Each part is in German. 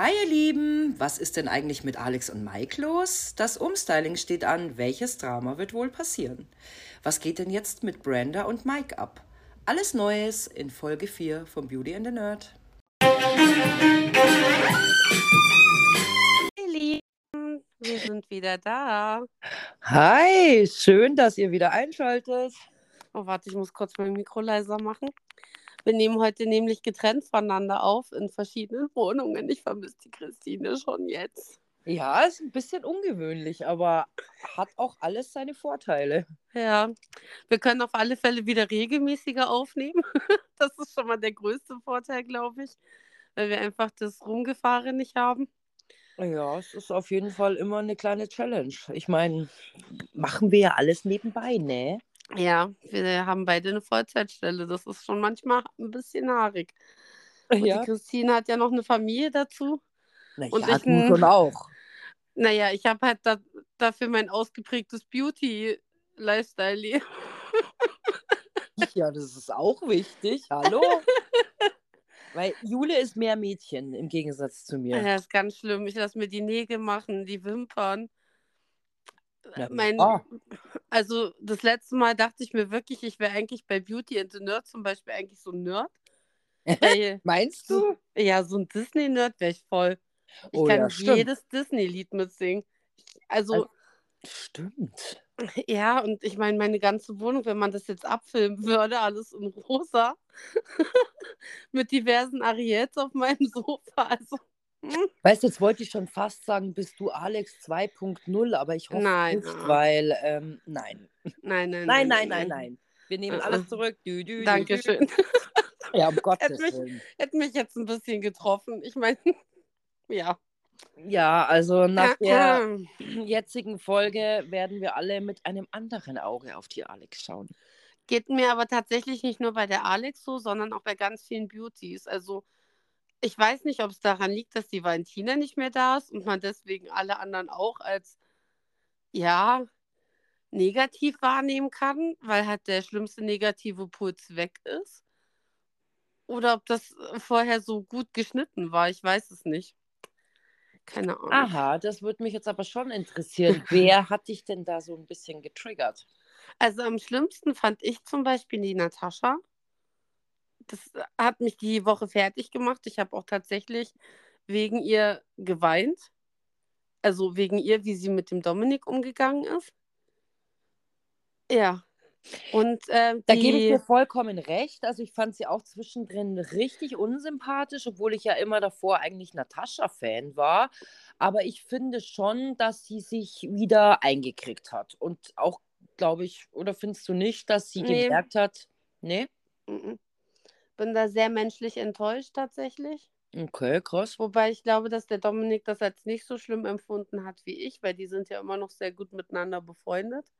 Hi ihr Lieben, was ist denn eigentlich mit Alex und Mike los? Das Umstyling steht an, welches Drama wird wohl passieren? Was geht denn jetzt mit Brenda und Mike ab? Alles Neues in Folge 4 von Beauty and the Nerd. Hey Lieben, wir sind wieder da. Hi, schön, dass ihr wieder einschaltet. Oh, warte, ich muss kurz mein Mikro leiser machen. Wir nehmen heute nämlich getrennt voneinander auf in verschiedenen Wohnungen. Ich vermisse die Christine schon jetzt. Ja, ist ein bisschen ungewöhnlich, aber hat auch alles seine Vorteile. Ja, wir können auf alle Fälle wieder regelmäßiger aufnehmen. Das ist schon mal der größte Vorteil, glaube ich, weil wir einfach das Rumgefahren nicht haben. Ja, es ist auf jeden Fall immer eine kleine Challenge. Ich meine, machen wir ja alles nebenbei, ne? Ja, wir haben beide eine Vollzeitstelle. Das ist schon manchmal ein bisschen haarig. Und Ja, die Christine hat ja noch eine Familie dazu. na Und ich ein- schon auch. Naja, ich habe halt da, dafür mein ausgeprägtes Beauty-Lifestyle. Ja, das ist auch wichtig. Hallo? Weil Jule ist mehr Mädchen im Gegensatz zu mir. Ja, ist ganz schlimm. Ich lasse mir die Nägel machen, die Wimpern. Mein, ah, also das letzte Mal dachte ich mir wirklich, ich wäre eigentlich bei Beauty and the Nerd zum Beispiel eigentlich so ein Nerd. Meinst du? ja, so ein Disney-Nerd wäre ich voll. Ich Oh kann ja, jedes Disney-Lied mitsingen. Also, Also- Stimmt. ja, und ich meine, meine ganze Wohnung, wenn man das jetzt abfilmen würde, alles in rosa, mit diversen Ariels auf meinem Sofa. Also, Weißt du, jetzt wollte ich schon fast sagen, bist du Alex 2.0, aber ich hoffe Nein, nicht, ah. weil, ähm, nein. nein, nein, Nein, nein, nein, nein. Wir nehmen Ah, alles ah. zurück. Dü, dü, dü, dü. Dankeschön. Ja, um Gottes mich- Willen. Hätte mich jetzt ein bisschen getroffen. Ich meine, ja. Ja, also nach Ah, der jetzigen Folge werden wir alle mit einem anderen Auge auf die Alex schauen. Geht mir aber tatsächlich nicht nur bei der Alex so, sondern auch bei ganz vielen Beauties. Also ich weiß nicht, ob es daran liegt, dass die Valentina nicht mehr da ist und man deswegen alle anderen auch als ja negativ wahrnehmen kann, weil halt der schlimmste negative Puls weg ist. Oder ob das äh, vorher so gut geschnitten war, ich weiß es nicht. Keine Ahnung. Aha, das würde mich jetzt aber schon interessieren. Wer hat dich denn da so ein bisschen getriggert? Also am schlimmsten fand ich zum Beispiel die Natascha. Das hat mich die Woche fertig gemacht. Ich habe auch tatsächlich wegen ihr geweint. Also wegen ihr, wie sie mit dem Dominik umgegangen ist. Ja. Und ähm, Da gebe ich dir vollkommen recht. Also ich fand sie auch zwischendrin richtig unsympathisch, obwohl ich ja immer davor eigentlich Natascha-Fan war. Aber ich finde schon, dass sie sich wieder eingekriegt hat. Und auch, glaube ich, oder findest du nicht, dass sie Nee. gemerkt hat, nee? Bin da sehr menschlich enttäuscht tatsächlich. Okay, krass. Wobei ich glaube, dass der Dominik das als nicht so schlimm empfunden hat wie ich, weil die sind ja immer noch sehr gut miteinander befreundet.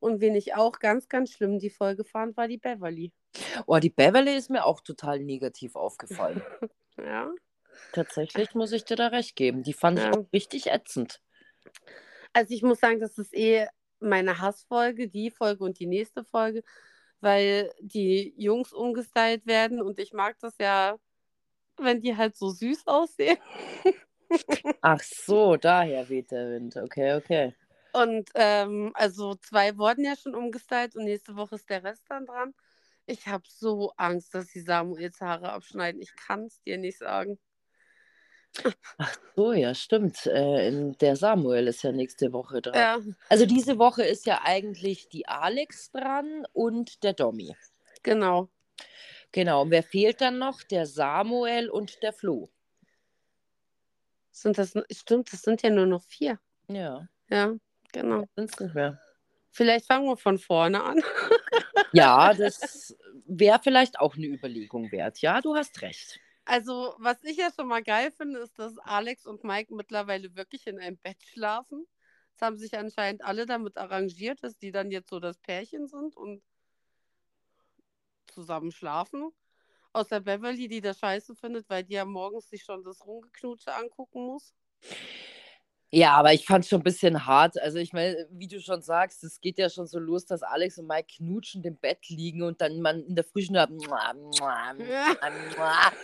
Und wen ich auch ganz, ganz schlimm die Folge fand, war die Beverly. Oh, die Beverly ist mir auch total negativ aufgefallen. Ja. Tatsächlich muss ich dir da recht geben. Die fand Ja. ich auch richtig ätzend. Also ich muss sagen, das ist eh meine Hassfolge, die Folge und die nächste Folge, weil die Jungs umgestylt werden und ich mag das ja, wenn die halt so süß aussehen. Ach so, daher weht der Wind. Okay, okay. Und ähm, also zwei wurden ja schon umgestylt und nächste Woche ist der Rest dann dran. Ich habe so Angst, dass sie Samuels Haare abschneiden. Ich kann es dir nicht sagen. So, ja, stimmt. Äh, der Samuel ist ja nächste Woche dran. Ja, Also diese Woche ist ja eigentlich die Alex dran und der Domi. genau. Genau. Und wer fehlt dann noch? Der Samuel und der Flo. Sind das, stimmt, das sind ja nur noch vier. Ja, Ja, genau. sind's nicht mehr. Vielleicht fangen wir von vorne an. Ja, das wäre vielleicht auch eine Überlegung wert. Ja, du hast recht. Also, was ich ja schon mal geil finde, ist, dass Alex und Mike mittlerweile wirklich in einem Bett schlafen. Es haben sich anscheinend alle damit arrangiert, dass die dann jetzt so das Pärchen sind und zusammen schlafen. Außer Beverly, die das scheiße findet, weil die ja morgens sich schon das Rumgeknutsche angucken muss. Ja, aber ich fand es schon ein bisschen hart. Also ich meine, wie du schon sagst, es geht ja schon so los, dass Alex und Mike knutschend im Bett liegen und dann man in der Früh nur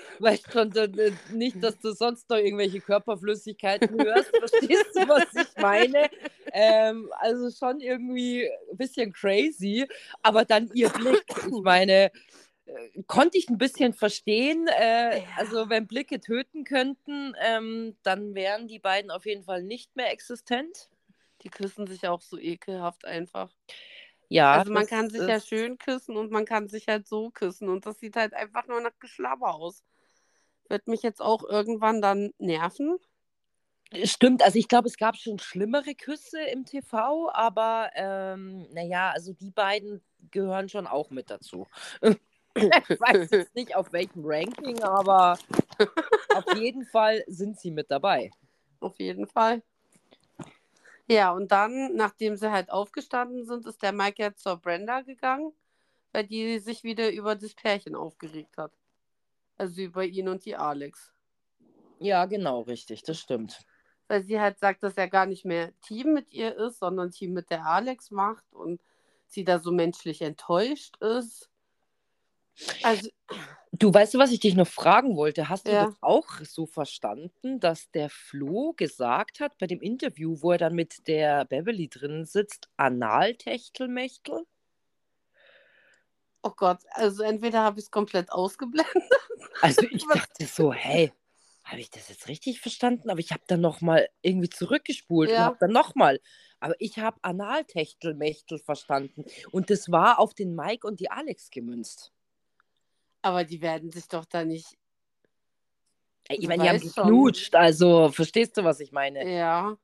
weißt schon äh, nicht, dass du sonst noch irgendwelche Körperflüssigkeiten hörst. Verstehst du, was ich meine? Ähm, also schon irgendwie ein bisschen crazy, aber dann ihr Blick. Ich meine, konnte ich ein bisschen verstehen. Äh, ja. Also, wenn Blicke töten könnten, ähm, dann wären die beiden auf jeden Fall nicht mehr existent. Die küssen sich auch so ekelhaft einfach. Ja. Also, man kann sich ja schön küssen und man kann sich halt so küssen. Und das sieht halt einfach nur nach Geschlabber aus. Wird mich jetzt auch irgendwann dann nerven. Stimmt, also ich glaube, es gab schon schlimmere Küsse im TV, aber ähm, naja, also die beiden gehören schon auch mit dazu. ich weiß jetzt nicht auf welchem Ranking, aber auf jeden Fall sind sie mit dabei. Auf jeden Fall. Ja, und dann, nachdem sie halt aufgestanden sind, ist der Mike jetzt zur Brenda gegangen, weil die sich wieder über das Pärchen aufgeregt hat. Also über ihn und die Alex. Ja, genau, richtig, das stimmt. Weil sie halt sagt, dass er gar nicht mehr Team mit ihr ist, sondern Team mit der Alex macht und sie da so menschlich enttäuscht ist. Also, du weißt du, was ich dich noch fragen wollte? Hast du ja. das auch so verstanden, dass der Flo gesagt hat bei dem Interview, wo er dann mit der Beverly drin sitzt, Analtechtelmechtel? Oh Gott, also entweder habe ich es komplett ausgeblendet. Also ich dachte so, hey, habe ich das jetzt richtig verstanden? Aber ich habe dann nochmal irgendwie zurückgespult ja. und habe dann nochmal. Aber ich habe Analtechtelmechtel verstanden. Und das war auf den Mike und die Alex gemünzt. Aber die werden sich doch da nicht. Ich meine, die haben geknutscht, also verstehst du, was ich meine? Ja.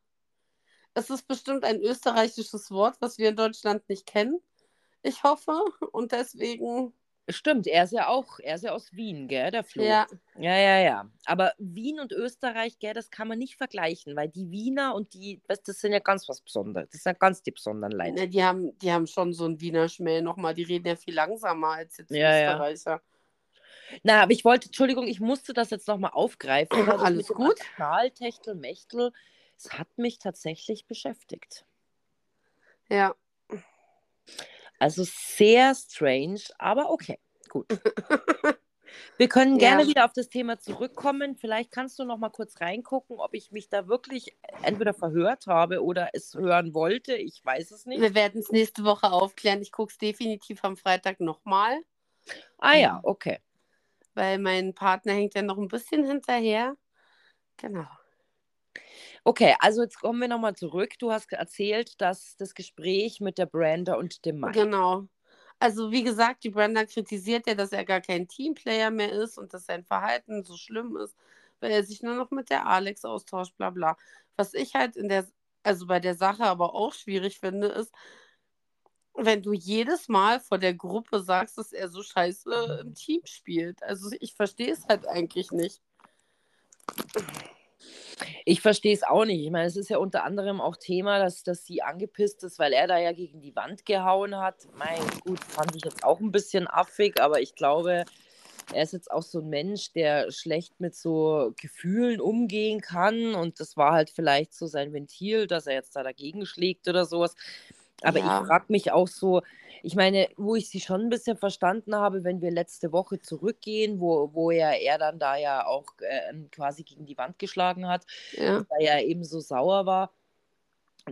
Es ist bestimmt ein österreichisches Wort, was wir in Deutschland nicht kennen. Ich hoffe. Und deswegen. Stimmt, er ist ja auch, er ist ja aus Wien, gell, der Flo. Ja. Ja, ja, ja. Aber Wien und Österreich, gell, das kann man nicht vergleichen, weil die Wiener und die, das sind ja ganz was Besonderes. Das sind ganz die besonderen Leute. Ja, die, haben, die haben schon so einen Wiener Schmäh nochmal. Die reden ja viel langsamer als jetzt ja, Österreicher. Ja. Na, aber ich wollte, Entschuldigung, ich musste das jetzt nochmal aufgreifen. Alles gut. Techtel, Mechtel, es hat mich tatsächlich beschäftigt. Ja. Also sehr strange, aber okay, gut. Wir können gerne ja. wieder auf das Thema zurückkommen. Vielleicht kannst du noch mal kurz reingucken, ob ich mich da wirklich entweder verhört habe oder es hören wollte. Ich weiß es nicht. Wir werden es nächste Woche aufklären. Ich gucke es definitiv am Freitag nochmal. Ah ja, okay weil mein Partner hängt ja noch ein bisschen hinterher. Genau. Okay, also jetzt kommen wir nochmal zurück. Du hast erzählt, dass das Gespräch mit der Brenda und dem Mike. Genau. Also wie gesagt, die Brenda kritisiert ja, dass er gar kein Teamplayer mehr ist und dass sein Verhalten so schlimm ist, weil er sich nur noch mit der Alex austauscht, bla bla. Was ich halt in der, also bei der Sache aber auch schwierig finde, ist, wenn du jedes Mal vor der Gruppe sagst, dass er so scheiße im Team spielt. Also ich verstehe es halt eigentlich nicht. Ich verstehe es auch nicht. Ich meine, es ist ja unter anderem auch Thema, dass, dass sie angepisst ist, weil er da ja gegen die Wand gehauen hat. Mein gut, fand ich jetzt auch ein bisschen affig, aber ich glaube, er ist jetzt auch so ein Mensch, der schlecht mit so Gefühlen umgehen kann. Und das war halt vielleicht so sein Ventil, dass er jetzt da dagegen schlägt oder sowas. Aber ja. ich frage mich auch so, ich meine, wo ich sie schon ein bisschen verstanden habe, wenn wir letzte Woche zurückgehen, wo, wo ja er dann da ja auch äh, quasi gegen die Wand geschlagen hat, ja. weil er eben so sauer war.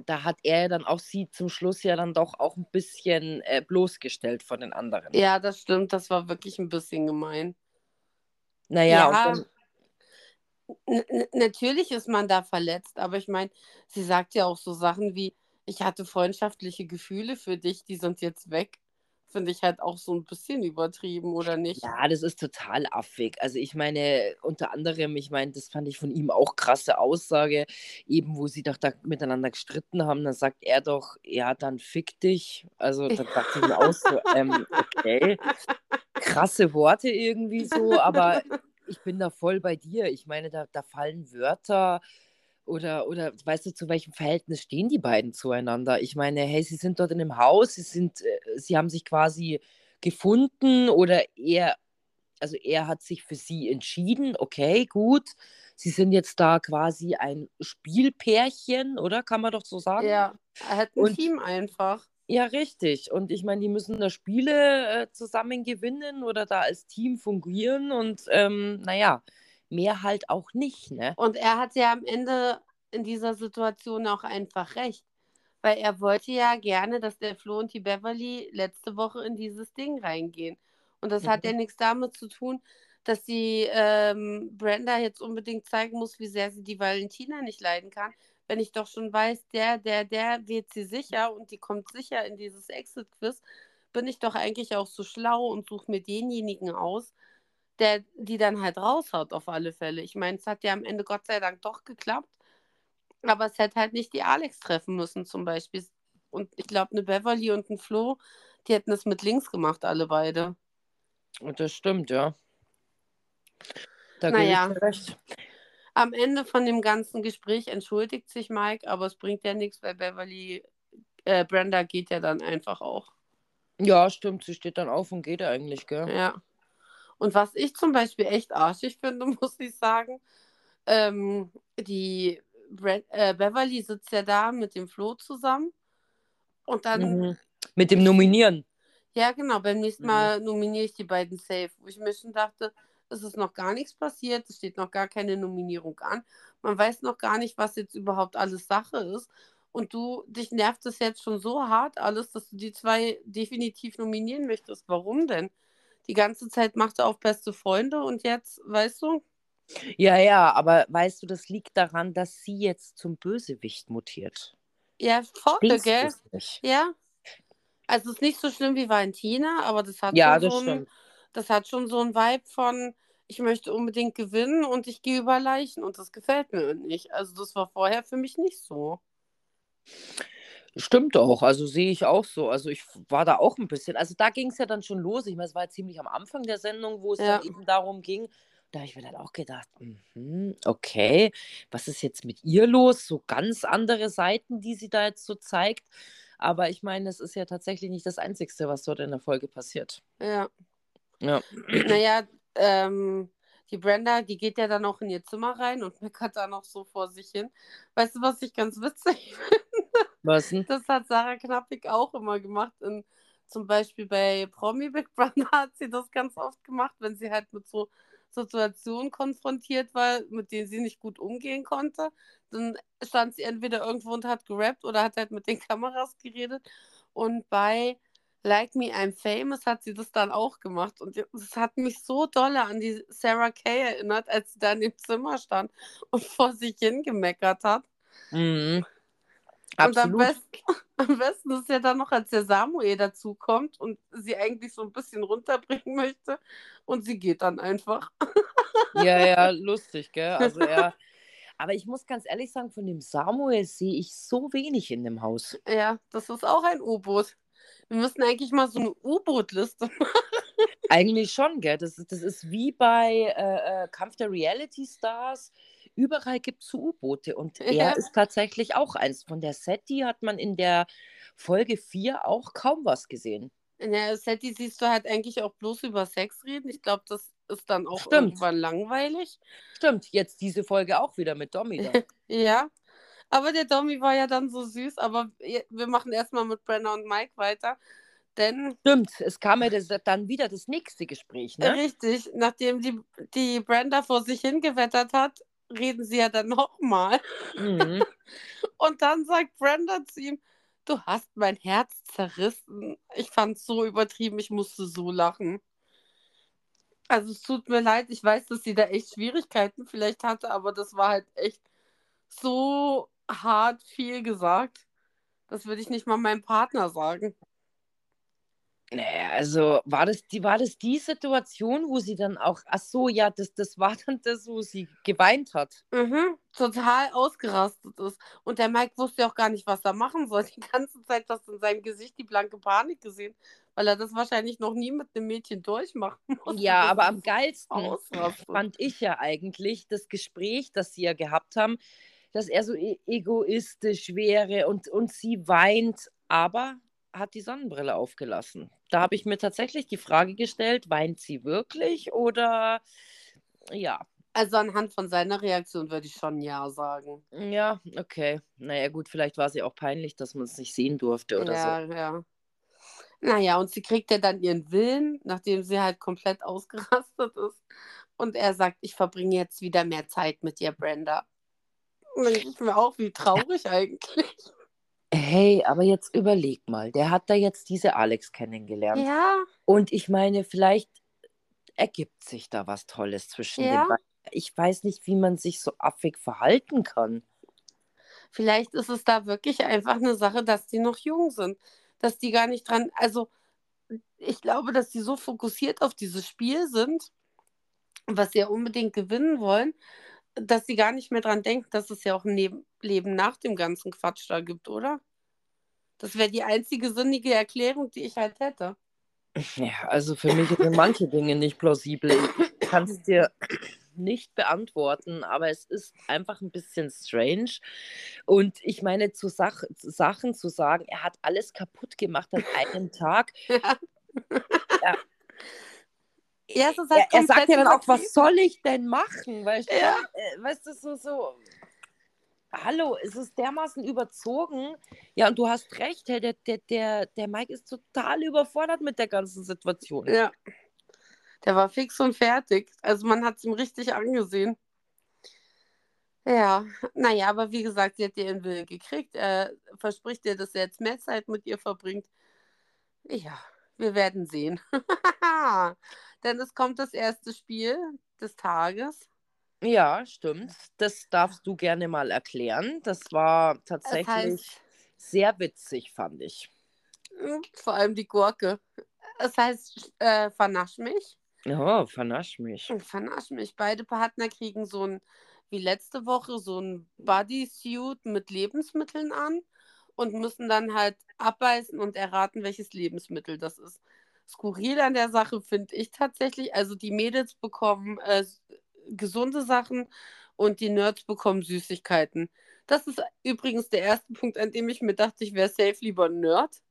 Da hat er dann auch sie zum Schluss ja dann doch auch ein bisschen äh, bloßgestellt von den anderen. Ja, das stimmt. Das war wirklich ein bisschen gemein. Naja, ja, dann, natürlich ist man da verletzt, aber ich meine, sie sagt ja auch so Sachen wie, ich hatte freundschaftliche Gefühle für dich, die sind jetzt weg. Finde ich halt auch so ein bisschen übertrieben, oder nicht? Ja, das ist total affig. Also ich meine, unter anderem, ich meine, das fand ich von ihm auch krasse Aussage, eben wo sie doch da miteinander gestritten haben, dann sagt er doch, ja, dann fick dich. Also dann dachte ich mir auch so, ähm, okay, krasse Worte irgendwie so, aber ich bin da voll bei dir. Ich meine, da, da fallen Wörter, oder, oder weißt du, zu welchem Verhältnis stehen die beiden zueinander? Ich meine, hey, sie sind dort in einem Haus, sie sind, äh, sie haben sich quasi gefunden oder er, also er hat sich für sie entschieden, okay, gut. sie sind jetzt da quasi ein Spielpärchen, oder? Kann man doch so sagen? Ja, er hat ein Und- Team einfach. Ja, richtig. Und ich meine, die müssen da Spiele äh, zusammen gewinnen oder da als Team fungieren und ähm, naja, mehr halt auch nicht, ne? Und er hat ja am Ende in dieser Situation auch einfach recht. Weil er wollte ja gerne, dass der Flo und die Beverly letzte Woche in dieses Ding reingehen. Und das hat Mhm. ja nichts damit zu tun, dass die ähm, Brenda jetzt unbedingt zeigen muss, wie sehr sie die Valentina nicht leiden kann. Wenn ich doch schon weiß, der, der, der wird sie sicher und die kommt sicher in dieses Exit-Quiz, bin ich doch eigentlich auch so schlau und suche mir denjenigen aus, der die dann halt raushaut auf alle Fälle. Ich meine, es hat ja am Ende Gott sei Dank doch geklappt, aber es hätte halt nicht die Alex treffen müssen zum Beispiel. Und ich glaube, eine Beverly und ein Flo, die hätten es mit links gemacht, alle beide. Und das stimmt, ja. Da Naja. gebe ich recht. Am Ende von dem ganzen Gespräch entschuldigt sich Mike, aber es bringt ja nichts, weil Beverly, äh, Brenda geht ja dann einfach auch. Ja, stimmt. Sie steht dann auf und geht eigentlich, gell? Ja. Und was ich zum Beispiel echt arschig finde, muss ich sagen, ähm, die Bre äh, Beverly sitzt ja da mit dem Flo zusammen. Und dann, Mhm. Mit dem Nominieren. ja genau, beim nächsten Mhm. Mal nominiere ich die beiden safe. Wo ich mir schon dachte, es ist noch gar nichts passiert, es steht noch gar keine Nominierung an. Man weiß noch gar nicht, was jetzt überhaupt alles Sache ist. Und du, dich nervt es jetzt schon so hart alles, dass du die zwei definitiv nominieren möchtest. Warum denn? Die ganze Zeit macht er auf beste Freunde und jetzt, weißt du? Ja, ja, aber weißt du, das liegt daran, dass sie jetzt zum Bösewicht mutiert. Ja, voll, Denkst gell? Ja. Also es ist nicht so schlimm wie Valentina, aber das hat Ja, schon das so ein, das hat schon so ein Vibe von, ich möchte unbedingt gewinnen und ich gehe über Leichen und das gefällt mir nicht. Also das war vorher für mich nicht so. Stimmt auch, also sehe ich auch so. Also ich war da auch ein bisschen, also da ging es ja dann schon los. Ich meine, es war ja ziemlich am Anfang der Sendung, wo es Ja. dann eben darum ging. Da habe ich mir dann auch gedacht, mhm, okay, was ist jetzt mit ihr los? So ganz andere Seiten, die sie da jetzt so zeigt. Aber ich meine, es ist ja tatsächlich nicht das Einzige, was dort in der Folge passiert. Ja. Ja. Naja, ähm, die Brenda, die geht ja dann auch in ihr Zimmer rein und meckert da noch so vor sich hin. Weißt du, was ich ganz witzig Was denn? Das hat Sarah Knappig auch immer gemacht. In, zum Beispiel bei Promi Big Brother hat sie das ganz oft gemacht, wenn sie halt mit so Situationen konfrontiert war, mit denen sie nicht gut umgehen konnte. Dann stand sie entweder irgendwo und hat gerappt oder hat halt mit den Kameras geredet. Und bei Like Me I'm Famous hat sie das dann auch gemacht. Und das hat mich so dolle an die Sarah Kay erinnert, als sie da in dem Zimmer stand und vor sich hingemeckert hat. Mhm. Und am Absolut. besten, am besten ist ja dann noch, als der Samuel dazukommt und sie eigentlich so ein bisschen runterbringen möchte und sie geht dann einfach. Ja, ja, lustig, gell? Also er. Aber ich muss ganz ehrlich sagen, von dem Samuel sehe ich so wenig in dem Haus. Ja, das ist auch ein U-Boot. Wir müssen eigentlich mal so eine U-Boot-Liste machen. Eigentlich schon, gell? Das, ist- das ist wie bei äh, äh, Kampf der Reality Stars. Überall gibt es U-Boote und er Ja. ist tatsächlich auch eins. Von der Setti hat man in der Folge 4 auch kaum was gesehen. In der Setti siehst du halt eigentlich auch bloß über Sex reden. Ich glaube, das ist dann auch Stimmt. irgendwann langweilig. Stimmt, jetzt diese Folge auch wieder mit Domi da. Ja. Aber der Domi war ja dann so süß. Aber wir machen erstmal mit Brenna und Mike weiter. Denn Stimmt, es kam ja das, dann wieder das nächste Gespräch, ne? Richtig, nachdem die, die Brenda vor sich hingewettert hat, reden sie ja dann nochmal. Mhm. Und dann sagt Brenda zu ihm, du hast mein Herz zerrissen. Ich fand's so übertrieben, ich musste so lachen. Also es tut mir leid, ich weiß, dass sie da echt Schwierigkeiten vielleicht hatte, aber das war halt echt so hart viel gesagt. Das würde ich nicht mal meinem Partner sagen. Naja, also war das, die, war das die Situation, wo sie dann auch, ach so, ja, das, das war dann das, wo sie geweint hat. Mhm, total ausgerastet ist. Und der Mike wusste ja auch gar nicht, was er machen soll. Die ganze Zeit hast du in seinem Gesicht die blanke Panik gesehen, weil er das wahrscheinlich noch nie mit einem Mädchen durchmachen musste. Ja, aber er am geilsten ausrastet. fand ich ja eigentlich das Gespräch, das sie ja gehabt haben, dass er so e egoistisch wäre und, und sie weint, aber hat die Sonnenbrille aufgelassen. Da habe ich mir tatsächlich die Frage gestellt, weint sie wirklich oder ja. Also anhand von seiner Reaktion würde ich schon ja sagen. Ja, okay. Naja, gut, vielleicht war sie auch peinlich, dass man es nicht sehen durfte oder ja, so. Ja, Naja, und sie kriegt ja dann ihren Willen, nachdem sie halt komplett ausgerastet ist. Und er sagt, ich verbringe jetzt wieder mehr Zeit mit dir, Brenda. Und ich mir auch, wie traurig eigentlich. Hey, aber jetzt überleg mal, der hat da jetzt diese Alex kennengelernt. Ja. Und ich meine, vielleicht ergibt sich da was Tolles zwischen ja. den beiden. Ich weiß nicht, wie man sich so affig verhalten kann. Vielleicht ist es da wirklich einfach eine Sache, dass die noch jung sind. Dass die gar nicht dran, also ich glaube, dass die so fokussiert auf dieses Spiel sind, was sie ja unbedingt gewinnen wollen, dass sie gar nicht mehr dran denken, dass es ja auch ein Leben nach dem ganzen Quatsch da gibt, oder? Das wäre die einzige sinnige Erklärung, die ich halt hätte. Ja, also für mich sind manche Dinge nicht plausibel. Ich kann es dir nicht beantworten, aber es ist einfach ein bisschen strange. Und ich meine, zu, Sach zu Sachen zu sagen, er hat alles kaputt gemacht an einem Tag. ja. ja. Ja, halt er, er sagt ja dann auch, was soll ich denn machen? Weißt, ja. äh, weißt du, so, so, hallo, es ist dermaßen überzogen. Ja, und du hast recht, der, der, der, der Mike ist total überfordert mit der ganzen Situation. Ja. Der war fix und fertig. Also man hat es ihm richtig angesehen. Ja, naja, aber wie gesagt, sie hat ihren Willen gekriegt. Er verspricht ihr, dass er jetzt mehr Zeit mit ihr verbringt. Ja, wir werden sehen. Denn es kommt das erste Spiel des Tages. Ja, stimmt. Das darfst du gerne mal erklären. Das war tatsächlich das heißt, sehr witzig, fand ich. Hm, vor allem die Gurke. Es heißt, äh, vernasch mich. Oh, vernasch mich. Vernasch mich. Beide Partner kriegen so ein, wie letzte Woche, so ein Bodysuit mit Lebensmitteln an und müssen dann halt abbeißen und erraten, welches Lebensmittel das ist. Skurril an der Sache finde ich tatsächlich, also die Mädels bekommen äh, gesunde Sachen und die Nerds bekommen Süßigkeiten. Das ist übrigens der erste Punkt, an dem ich mir dachte, ich wäre safe lieber Nerd.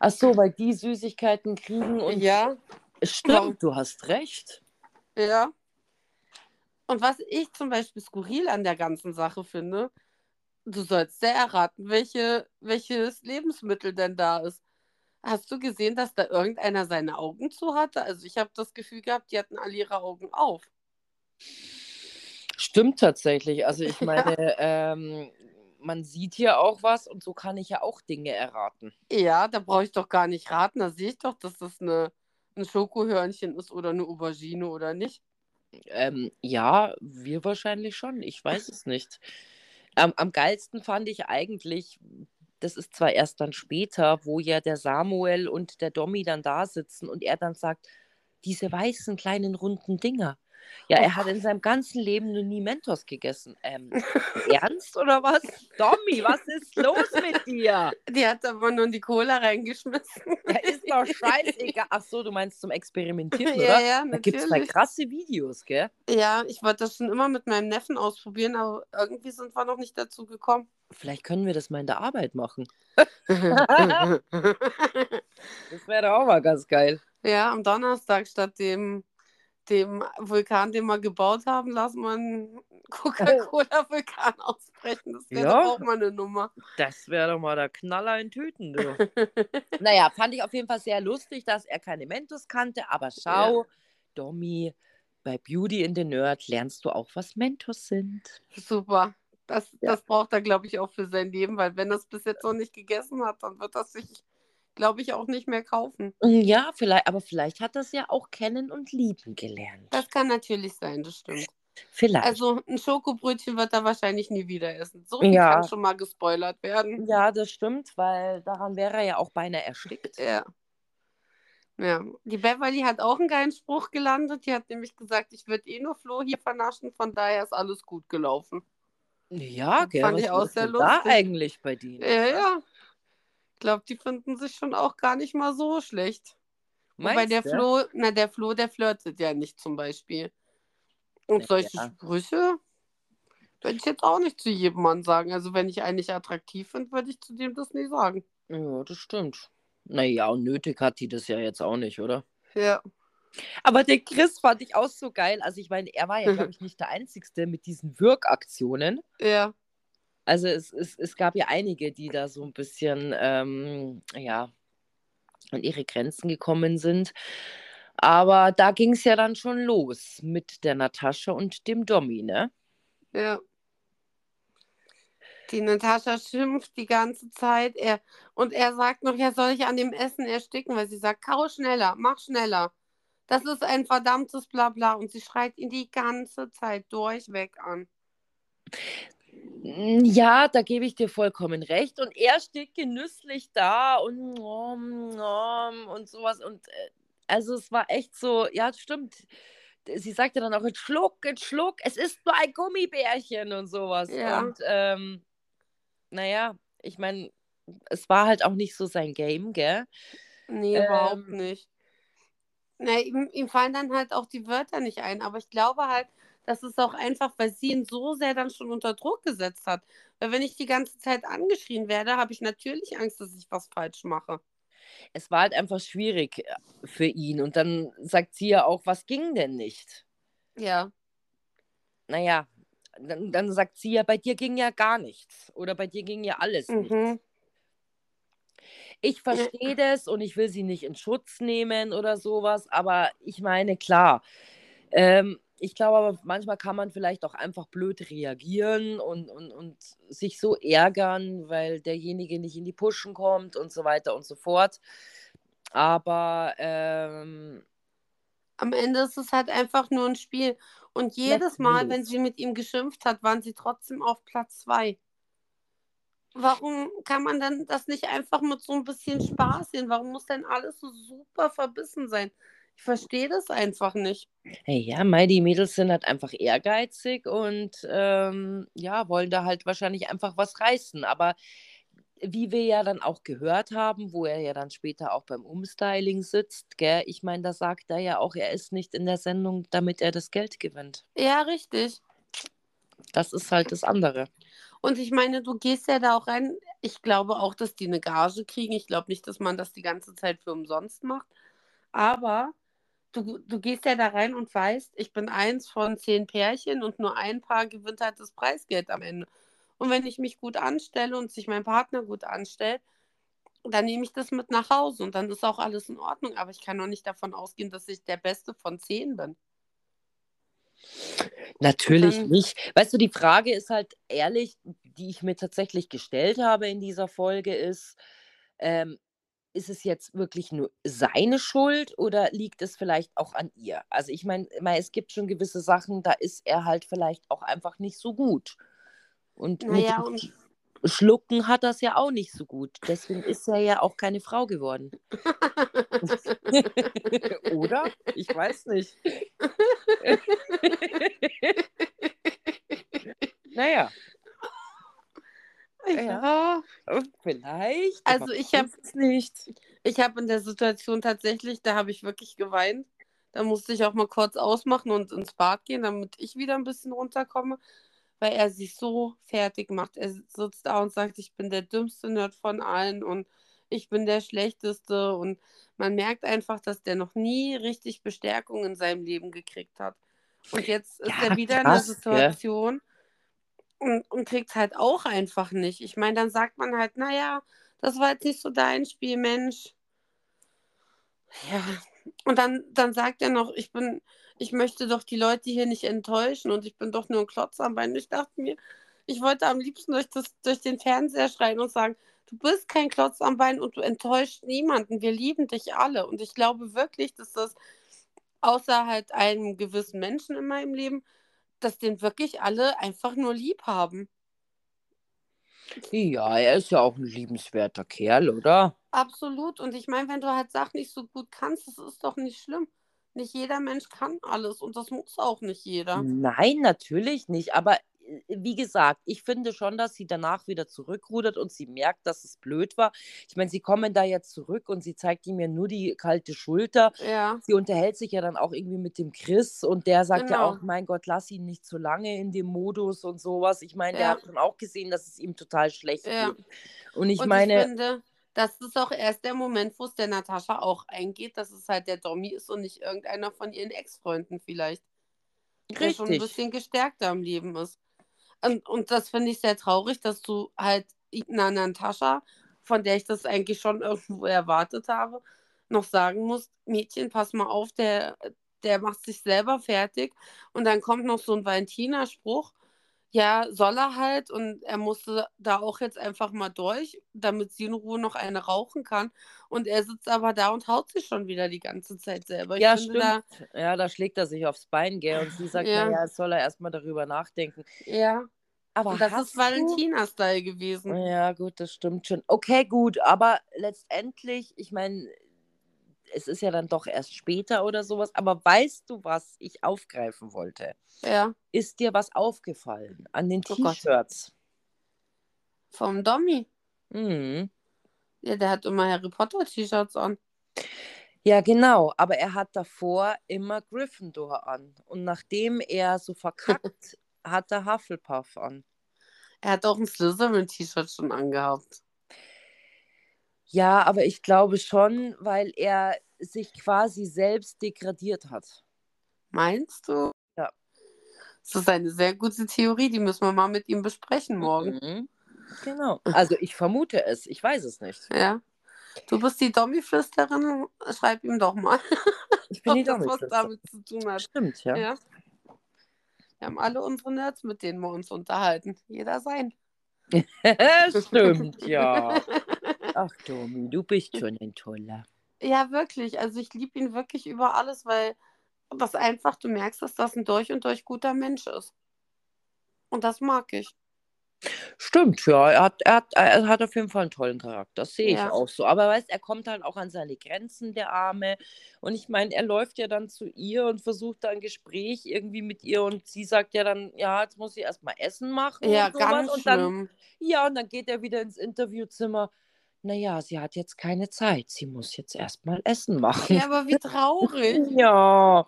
Ach so, weil die Süßigkeiten kriegen und. Ja. Stimmt, wow. du hast recht. Ja. Und was ich zum Beispiel skurril an der ganzen Sache finde, du sollst sehr erraten, welche, welches Lebensmittel denn da ist. Hast du gesehen, dass da irgendeiner seine Augen zu hatte? Also ich habe das Gefühl gehabt, die hatten alle ihre Augen auf. Stimmt tatsächlich. Also ich meine, ähm, man sieht hier auch was und so kann ich ja auch Dinge erraten. Ja, da brauche ich doch gar nicht raten. Da sehe ich doch, dass das eine, ein Schokohörnchen ist oder eine Aubergine oder nicht. Ähm, ja, wir wahrscheinlich schon. Ich weiß es nicht. Am, am geilsten fand ich eigentlich, das ist zwar erst dann später, wo ja der Samuel und der Domi dann da sitzen und er dann sagt, diese weißen kleinen runden Dinger. Ja, er hat in seinem ganzen Leben noch nie Mentos gegessen. Ähm, ernst oder was? Tommy, was ist los mit dir? Die hat aber nur in die Cola reingeschmissen. Ja, ist doch scheißegal. Ach so, du meinst zum Experimentieren, oder? Ja, ja, Da gibt es mal krasse Videos, gell? Ja, ich wollte das schon immer mit meinem Neffen ausprobieren, aber irgendwie sind wir noch nicht dazu gekommen. Vielleicht können wir das mal in der Arbeit machen. das wäre auch mal ganz geil. Ja, am Donnerstag statt dem dem Vulkan, den wir gebaut haben, lassen wir einen Coca-Cola-Vulkan ausbrechen. Das wäre ja, doch auch mal eine Nummer. Das wäre doch mal der Knaller in Tüten, du. naja, fand ich auf jeden Fall sehr lustig, dass er keine Mentos kannte, aber schau, ja. Domi, bei Beauty in the Nerd lernst du auch, was Mentos sind. Super. Das, ja. das braucht er, glaube ich, auch für sein Leben, weil wenn er es bis jetzt noch nicht gegessen hat, dann wird das sich glaube ich, auch nicht mehr kaufen. Mm, ja, vielleicht, aber vielleicht hat das ja auch kennen und lieben gelernt. Das kann natürlich sein, das stimmt. Vielleicht. Also ein Schokobrötchen wird er wahrscheinlich nie wieder essen. So ja. kann schon mal gespoilert werden. Ja, das stimmt, weil daran wäre er ja auch beinahe erstickt. Ja. Ja, die Beverly hat auch einen geilen Spruch gelandet. Die hat nämlich gesagt, ich würde eh nur Flo hier vernaschen, von daher ist alles gut gelaufen. Ja, gell, fand ich auch sehr lustig. Da eigentlich bei denen. Ja, ja. Ich glaube, die finden sich schon auch gar nicht mal so schlecht. Meinst Wobei der du? Flo, na, der Flo, der flirtet ja nicht zum Beispiel. Und ja, solche ja. Sprüche würde ich jetzt auch nicht zu jedem Mann sagen. Also, wenn ich einen nicht attraktiv finde, würde ich zu dem das nie sagen. Ja, das stimmt. Naja, und nötig hat die das ja jetzt auch nicht, oder? Ja. Aber den Chris fand ich auch so geil. Also ich meine, er war ja, glaube ich, nicht der Einzige mit diesen Wirkaktionen. Ja. Also es, es, es gab ja einige, die da so ein bisschen, ähm, ja, an ihre Grenzen gekommen sind. Aber da ging es ja dann schon los mit der Natascha und dem Domi, ne? Ja. Die Natascha schimpft die ganze Zeit. Er, und er sagt noch, ja, soll ich an dem Essen ersticken? Weil sie sagt, kau schneller, mach schneller. Das ist ein verdammtes Blabla. Und sie schreit ihn die ganze Zeit durchweg an. Ja, da gebe ich dir vollkommen recht. Und er steht genüsslich da und und sowas. Und äh, also es war echt so, ja, stimmt. Sie sagte dann auch, jetzt schluck, jetzt schluck, es ist nur ein Gummibärchen und sowas. Ja. Und ähm, naja, ich meine, es war halt auch nicht so sein Game, gell? Nee, Ähm. überhaupt nicht. Na, ihm, ihm fallen dann halt auch die Wörter nicht ein. Aber ich glaube halt, das ist auch einfach, weil sie ihn so sehr dann schon unter Druck gesetzt hat. Weil wenn ich die ganze Zeit angeschrien werde, habe ich natürlich Angst, dass ich was falsch mache. Es war halt einfach schwierig äh, für ihn. Und dann sagt sie ja auch, was ging denn nicht? Ja. Naja, dann, dann sagt sie ja, bei dir ging ja gar nichts. Oder bei dir ging ja alles nicht. Mhm. Ich verstehe das und ich will sie nicht in Schutz nehmen oder sowas, aber ich meine, klar. Ähm, ich glaube aber, manchmal kann man vielleicht auch einfach blöd reagieren und, und, und sich so ärgern, weil derjenige nicht in die Puschen kommt und so weiter und so fort. Aber ähm, Am Ende ist es halt einfach nur ein Spiel. Und jedes Mal, wenn sie mit ihm geschimpft hat, waren sie trotzdem auf Platz zwei. Warum kann man dann das nicht einfach mit so ein bisschen Spaß sehen? Warum muss denn alles so super verbissen sein? Ich verstehe das einfach nicht. hey, ja, Mai, die Mädels sind halt einfach ehrgeizig und ähm, ja, wollen da halt wahrscheinlich einfach was reißen. Aber wie wir ja dann auch gehört haben, wo er ja dann später auch beim Umstyling sitzt, gell, ich meine, da sagt er ja auch, er ist nicht in der Sendung, damit er das Geld gewinnt. Ja, richtig. Das ist halt das andere. Und ich meine, du gehst ja da auch rein. Ich glaube auch, dass die eine Gage kriegen. Ich glaube nicht, dass man das die ganze Zeit für umsonst macht. Aber du, du gehst ja da rein und weißt, ich bin eins von zehn Pärchen und nur ein Paar gewinnt halt das Preisgeld am Ende. Und wenn ich mich gut anstelle und sich mein Partner gut anstellt, dann nehme ich das mit nach Hause und dann ist auch alles in Ordnung. Aber ich kann doch nicht davon ausgehen, dass ich der Beste von zehn bin. Natürlich Dann- nicht. Weißt du, die Frage ist halt ehrlich, die ich mir tatsächlich gestellt habe in dieser Folge, ist, ähm, ist es jetzt wirklich nur seine Schuld oder liegt es vielleicht auch an ihr? Also ich meine, es gibt schon gewisse Sachen, da ist er halt vielleicht auch einfach nicht so gut. Und Naja, und Sch- Schlucken hat das ja auch nicht so gut. Deswegen ist er ja auch keine Frau geworden. Oder? Ich weiß nicht. naja, ja. vielleicht. Also ich hab- weiß es nicht. Ich habe in der Situation tatsächlich, da habe ich wirklich geweint. Da musste ich auch mal kurz ausmachen und ins Bad gehen, damit ich wieder ein bisschen runterkomme, weil er sich so fertig macht. Er sitzt da und sagt, ich bin der dümmste Nerd von allen und ich bin der schlechteste. Und man merkt einfach, dass der noch nie richtig Bestärkung in seinem Leben gekriegt hat. Und jetzt ist Ja, er wieder krass, in der Situation und, und kriegt es halt auch einfach nicht. Ich meine, dann sagt man halt, naja, das war jetzt nicht so dein Spiel, Mensch. Ja, und dann, dann sagt er noch, ich bin, ich möchte doch die Leute hier nicht enttäuschen und ich bin doch nur ein Klotz am Bein. Ich dachte mir, ich wollte am liebsten durch, das, durch den Fernseher schreien und sagen, du bist kein Klotz am Bein und du enttäuscht niemanden. Wir lieben dich alle. Und ich glaube wirklich, dass das außer halt einem gewissen Menschen in meinem Leben, dass den wirklich alle einfach nur lieb haben. Ja, er ist ja auch ein liebenswerter Kerl, oder? Absolut. Und ich meine, wenn du halt Sachen nicht so gut kannst, das ist doch nicht schlimm. Nicht jeder Mensch kann alles und das muss auch nicht jeder. Nein, natürlich nicht. Aber wie gesagt, ich finde schon, dass sie danach wieder zurückrudert und sie merkt, dass es blöd war. Ich meine, sie kommen da jetzt zurück und sie zeigt ihm ja nur die kalte Schulter. Ja, Sie unterhält sich ja dann auch irgendwie mit dem Chris und der sagt ja Genau. auch, mein Gott, lass ihn nicht zu lange in dem Modus und sowas. Ich meine, der Ja. hat schon auch gesehen, dass es ihm total schlecht Ja. geht. Und ich und meine, ich finde, das ist auch erst der Moment, wo es der Natascha auch eingeht, dass es halt der Dommy ist und nicht irgendeiner von ihren Ex-Freunden vielleicht. Der schon ein Richtig. bisschen gestärkter im Leben ist. Und, und das finde ich sehr traurig, dass du halt einer Natascha, von der ich das eigentlich schon irgendwo erwartet habe, noch sagen musst, Mädchen, pass mal auf, der, der macht sich selber fertig. Und dann kommt noch so ein Valentina-Spruch, ja, soll er halt und er musste da auch jetzt einfach mal durch, damit sie in Ruhe noch eine rauchen kann. Und er sitzt aber da und haut sich schon wieder die ganze Zeit selber. Ich Ja, finde da, stimmt. Ja, da schlägt er sich aufs Bein, gell? Und sie sagt, Ja. naja, jetzt soll er erstmal darüber nachdenken. ja, Aber das ist Valentina-Style gewesen. Ja, gut, das stimmt schon. Okay, gut, aber letztendlich, ich meine, es ist ja dann doch erst später oder sowas, aber weißt du, was ich aufgreifen wollte? Ja, Ist dir was aufgefallen an den Oh. T-Shirts? vom Dommy. Mhm. Ja, der hat immer Harry Potter-T-Shirts an. Ja, genau, aber er hat davor immer Gryffindor an. Und nachdem er so verkackt, hat er Hufflepuff an. Er hat auch ein Slytherin-T-Shirt schon angehabt. Ja, aber ich glaube schon, weil er sich quasi selbst degradiert hat. Meinst du? Ja. Das ist eine sehr gute Theorie, die müssen wir mal mit ihm besprechen morgen. Mhm. Genau. Also ich vermute es, ich weiß es nicht. Ja. Du bist die Dommy-Flüsterin, schreib ihm doch mal, Ich bin ob die das was damit zu tun hat. Stimmt, ja. Ja. Wir haben alle unsere Nerds, mit denen wir uns unterhalten. Jeder sein. Stimmt, ja. Ach, Domi, du bist schon ein toller. Ja, wirklich. Also ich liebe ihn wirklich über alles, weil das einfach, du merkst, dass das ein durch und durch guter Mensch ist. Und das mag ich. Stimmt, ja. Er hat, er, hat, er hat auf jeden Fall einen tollen Charakter. Das sehe ich Ja. auch so. Aber weißt, er kommt halt auch an seine Grenzen, der Arme. Und ich meine, er läuft ja dann zu ihr und versucht da ein Gespräch irgendwie mit ihr und sie sagt ja dann, ja, jetzt muss ich erstmal Essen machen. Ja, und ganz und dann, schlimm. Ja, und dann geht er wieder ins Interviewzimmer. Naja, sie hat jetzt keine Zeit. Sie muss jetzt erstmal Essen machen. Ja, aber wie traurig. Ja.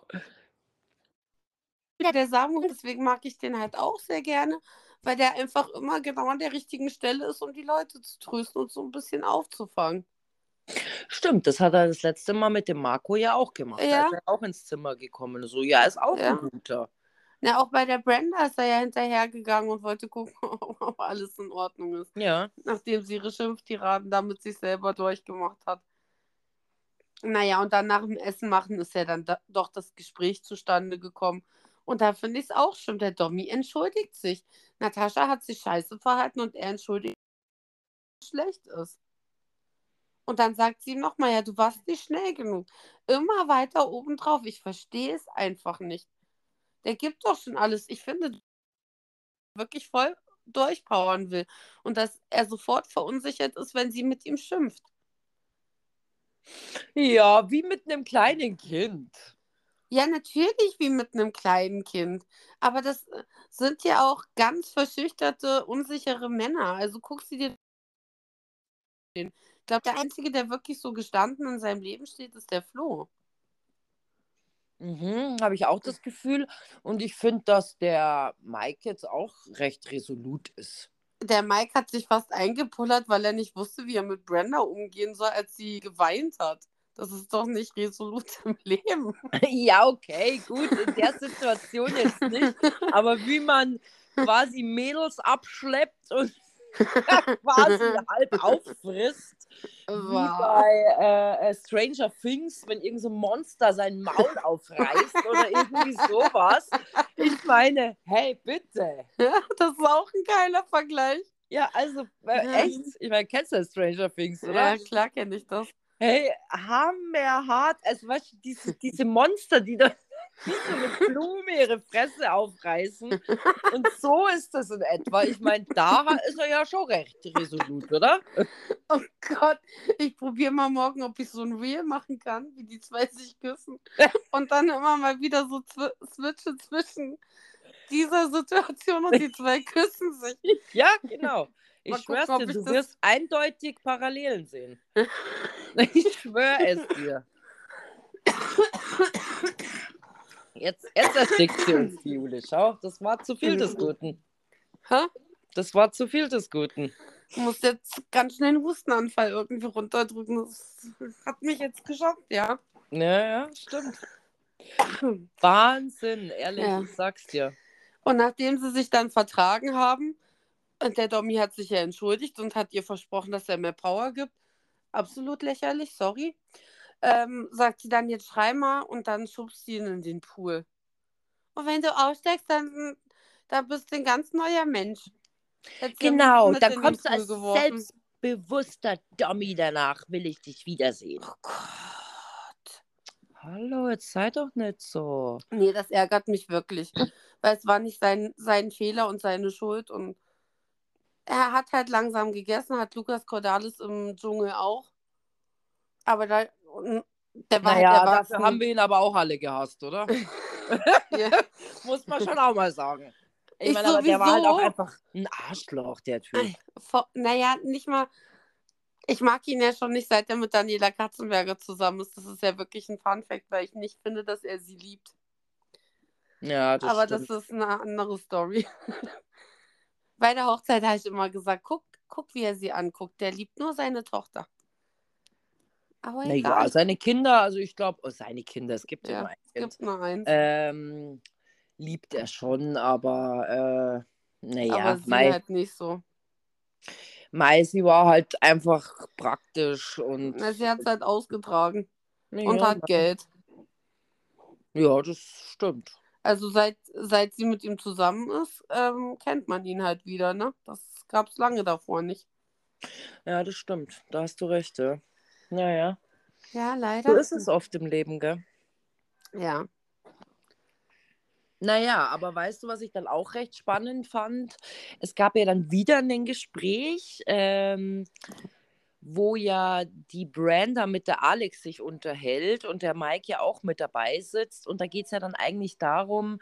Ja, der Samuel, deswegen mag ich den halt auch sehr gerne, weil der einfach immer genau an der richtigen Stelle ist, um die Leute zu trösten und so ein bisschen aufzufangen. Stimmt, das hat er das letzte Mal mit dem Marco ja auch gemacht. Da Ja. ist er auch ins Zimmer gekommen. So, ja, ist auch Ja. ein guter. Na, auch bei der Brenda ist er ja hinterhergegangen und wollte gucken, ob alles in Ordnung ist, Ja. nachdem sie ihre Schimpftiraden da mit sich selber durchgemacht hat. Naja, und dann nach dem Essen machen ist ja dann da, doch das Gespräch zustande gekommen. Und da finde ich es auch schlimm. Der Dommy entschuldigt sich. Natascha hat sich scheiße verhalten und er entschuldigt, dass es schlecht ist. Und dann sagt sie ihm nochmal, ja, du warst nicht schnell genug. Immer weiter obendrauf. Ich verstehe es einfach nicht. Der gibt doch schon alles. Ich finde, wirklich voll durchpowern will. Und dass er sofort verunsichert ist, wenn sie mit ihm schimpft. Ja, wie mit einem kleinen Kind. Ja, natürlich wie mit einem kleinen Kind. Aber das äh, sind ja auch ganz verschüchterte, unsichere Männer. Also guck sie dir. Ich glaube, der Einzige, der wirklich so gestanden in seinem Leben steht, ist der Flo. Mhm, habe ich auch das Gefühl. Und ich finde, dass der Mike jetzt auch recht resolut ist. Der Mike hat sich fast eingepullert, weil er nicht wusste, wie er mit Brenda umgehen soll, als sie geweint hat. Das ist doch nicht resolut im Leben. ja, okay, gut, in der Situation jetzt nicht. Aber wie man quasi Mädels abschleppt und quasi halb auffrisst. Wie Wow. bei äh, äh, Stranger Things, wenn irgend so ein Monster sein Maul aufreißt oder irgendwie sowas. Ich meine, hey, bitte. Ja, das ist auch ein geiler Vergleich. Ja, also äh, echt. Ich meine, kennst du Stranger Things, oder? Ja, klar kenne ich das. Hey, hammerhart. Also, weißt du, diese, diese Monster, die da wie so eine Blume ihre Fresse aufreißen. Und so ist das in etwa. Ich meine, da ist er ja schon recht resolut, oder? Oh Gott, ich probiere mal morgen, ob ich so ein Reel machen kann, wie die zwei sich küssen. Und dann immer mal wieder so zw switche zwischen dieser Situation und die zwei küssen sich. Ja, genau. Ich Mal schwör's dir, du wirst eindeutig Parallelen sehen. Ich schwöre es dir. Jetzt, jetzt erstickt sie uns, Jule. Schau, das war zu viel des Guten. Hä? Das war zu viel des Guten. Ich muss jetzt ganz schnell einen Hustenanfall irgendwie runterdrücken. Das hat mich jetzt geschockt, ja. Ja, ja, stimmt. Wahnsinn, ehrlich, Ja. ich sag's dir. Und nachdem sie sich dann vertragen haben, und der Domi hat sich ja entschuldigt und hat ihr versprochen, dass er mehr Power gibt. Absolut lächerlich, sorry. Ähm, sagt sie dann, jetzt schrei mal und dann schubst sie ihn in den Pool. Und wenn du aussteigst, dann, dann bist du ein ganz neuer Mensch. Am Genau, dann kommst du als geworfen. selbstbewusster Dummy danach, will ich dich wiedersehen. Oh Gott. Hallo, jetzt sei doch nicht so. Nee, das ärgert mich wirklich. Weil es war nicht sein, sein Fehler und seine Schuld. Und er hat halt langsam gegessen, hat Lukas Cordalis im Dschungel auch. Aber da, der war naja, halt dafür haben wir ihn aber auch alle gehasst, oder? Muss man schon auch mal sagen. Ich, Ich meine, aber der war halt auch einfach ein Arschloch, der Typ. Vor, naja, nicht mal. Ich mag ihn ja schon nicht, seit er mit Daniela Katzenberger zusammen ist. Das ist ja wirklich ein Funfact, weil ich nicht finde, dass er sie liebt. Ja, das Aber stimmt. das ist eine andere Story. Bei der Hochzeit habe ich immer gesagt, guck, guck, wie er sie anguckt. Der liebt nur seine Tochter. Aber naja, egal. seine Kinder, also ich glaube, oh, seine Kinder, es gibt ja, Ja, nur ein es Kind. gibt nur eins. Ähm, liebt er schon, aber äh, naja, aber sie Mai, halt nicht so. Mai, sie war halt einfach praktisch und Na, sie hat es halt ausgetragen ja, und hat Geld. ja, das stimmt. Also seit, seit sie mit ihm zusammen ist, ähm, kennt man ihn halt wieder, ne? Das gab es lange davor nicht. Ja, das stimmt. Da hast du recht, ja. Naja, Ja, leider. so ist es oft im Leben, gell? Ja. Naja, aber weißt du, was ich dann auch recht spannend fand? Es gab ja dann wieder ein Gespräch, ähm, wo ja die Branda mit der Alex sich unterhält und der Mike ja auch mit dabei sitzt. Und da geht es ja dann eigentlich darum,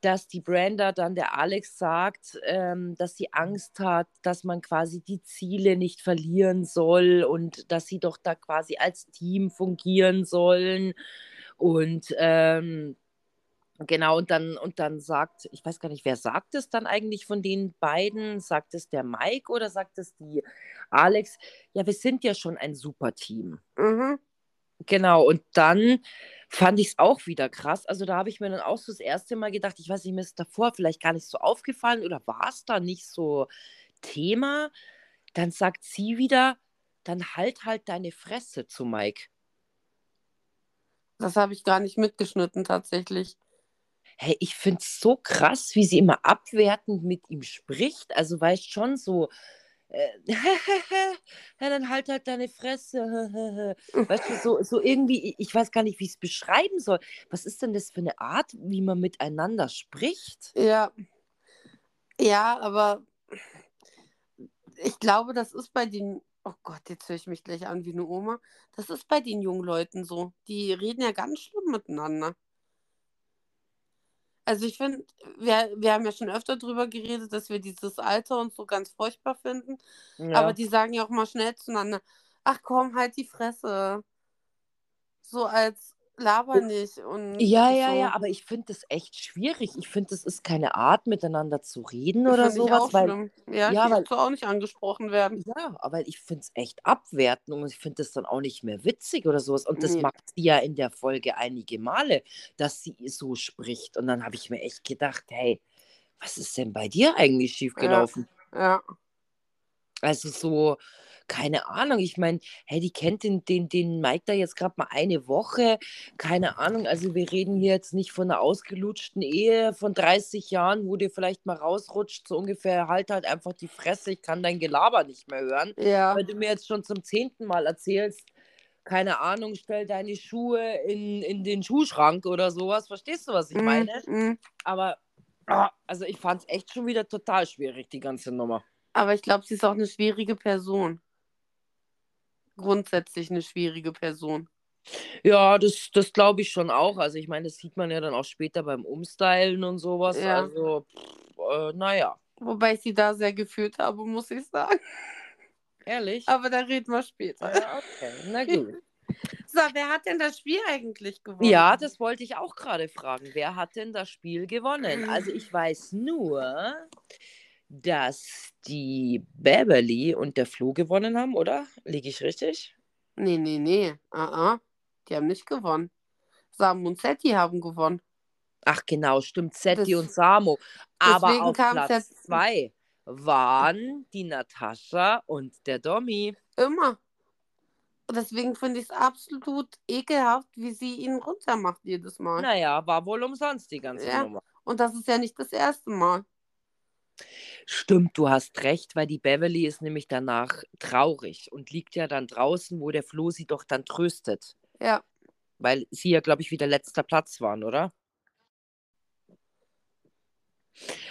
dass die Branda dann der Alex sagt, ähm, dass sie Angst hat, dass man quasi die Ziele nicht verlieren soll und dass sie doch da quasi als Team fungieren sollen. Und ähm, Genau, und dann, und dann sagt, ich weiß gar nicht, wer sagt es dann eigentlich von den beiden? Sagt es der Mike oder sagt es die Alex? Ja, wir sind ja schon ein super Team. Mhm. Genau, und dann fand ich es auch wieder krass. Also da habe ich mir dann auch so das erste Mal gedacht, ich weiß nicht, mir ist davor vielleicht gar nicht so aufgefallen oder war es da nicht so Thema? Dann sagt sie wieder, dann halt halt deine Fresse zu Mike. Das habe ich gar nicht mitgeschnitten tatsächlich. Hey, ich finde es so krass, wie sie immer abwertend mit ihm spricht. Also weißt schon so, äh, ja, dann halt halt deine Fresse. weißt du, so, so irgendwie, ich weiß gar nicht, wie ich es beschreiben soll. Was ist denn das für eine Art, wie man miteinander spricht? Ja. Ja, aber ich glaube, das ist bei den. Oh Gott, jetzt höre ich mich gleich an wie eine Oma. Das ist bei den jungen Leuten so. Die reden ja ganz schlimm miteinander. Also ich finde, wir, wir haben ja schon öfter drüber geredet, dass wir dieses Alter und so ganz furchtbar finden. Ja. Aber die sagen ja auch mal schnell zueinander, ach komm, halt die Fresse. So als laber nicht. Und ja, ja, so. ja, aber ich finde das echt schwierig. Ich finde, das ist keine Art, miteinander zu reden oder Find ich sowas, weil schlimm. Ja, ja, ich weil- auch nicht angesprochen werden. Ja, aber ich finde es echt abwertend und ich finde das dann auch nicht mehr witzig oder sowas. Und das Nee. macht sie ja in der Folge einige Male, dass sie so spricht. Und dann habe ich mir echt gedacht, hey, was ist denn bei dir eigentlich schiefgelaufen? Ja. Also so, keine Ahnung. Ich meine, hey, die kennt den, den, den Mike da jetzt gerade mal eine Woche. Keine Ahnung. Also wir reden hier jetzt nicht von einer ausgelutschten Ehe von 30 Jahren, wo dir vielleicht mal rausrutscht, so ungefähr, halt halt einfach die Fresse, ich kann dein Gelaber nicht mehr hören. Ja. Weil du mir jetzt schon zum zehnten Mal erzählst, keine Ahnung, stell deine Schuhe in, in den Schuhschrank oder sowas. Verstehst du, was ich Mm, meine? mm. Aber, ah, also ich fand es echt schon wieder total schwierig, die ganze Nummer. Aber ich glaube, sie ist auch eine schwierige Person. Grundsätzlich eine schwierige Person. Ja, das, das glaube ich schon auch. Also ich meine, das sieht man ja dann auch später beim Umstylen und sowas. Ja. Also, pff, äh, naja, Wobei ich sie da sehr gefühlt habe, muss ich sagen. ehrlich. Aber da reden wir später. Ja, okay, na gut. So, wer hat denn das Spiel eigentlich gewonnen? Ja, das wollte ich auch gerade fragen. Wer hat denn das Spiel gewonnen? Also ich weiß nur, dass die Beverly und der Flo gewonnen haben, oder? Liege ich richtig? Nee, nee, nee. Ah, ah. Die haben nicht gewonnen. Sam und Setti haben gewonnen. Ach genau, stimmt, Setti Das- und Samo. Aber deswegen auf Platz zwei waren die Natascha und der Domi. Immer. Und deswegen finde ich es absolut ekelhaft, wie sie ihn runtermacht jedes Mal. Naja, war wohl umsonst die ganze Ja. Nummer. Und das ist ja nicht das erste Mal. Stimmt, du hast recht, weil die Beverly ist nämlich danach traurig und liegt ja dann draußen, wo der Flo sie doch dann tröstet. Ja. Weil sie ja, glaube ich, wieder letzter Platz waren, oder?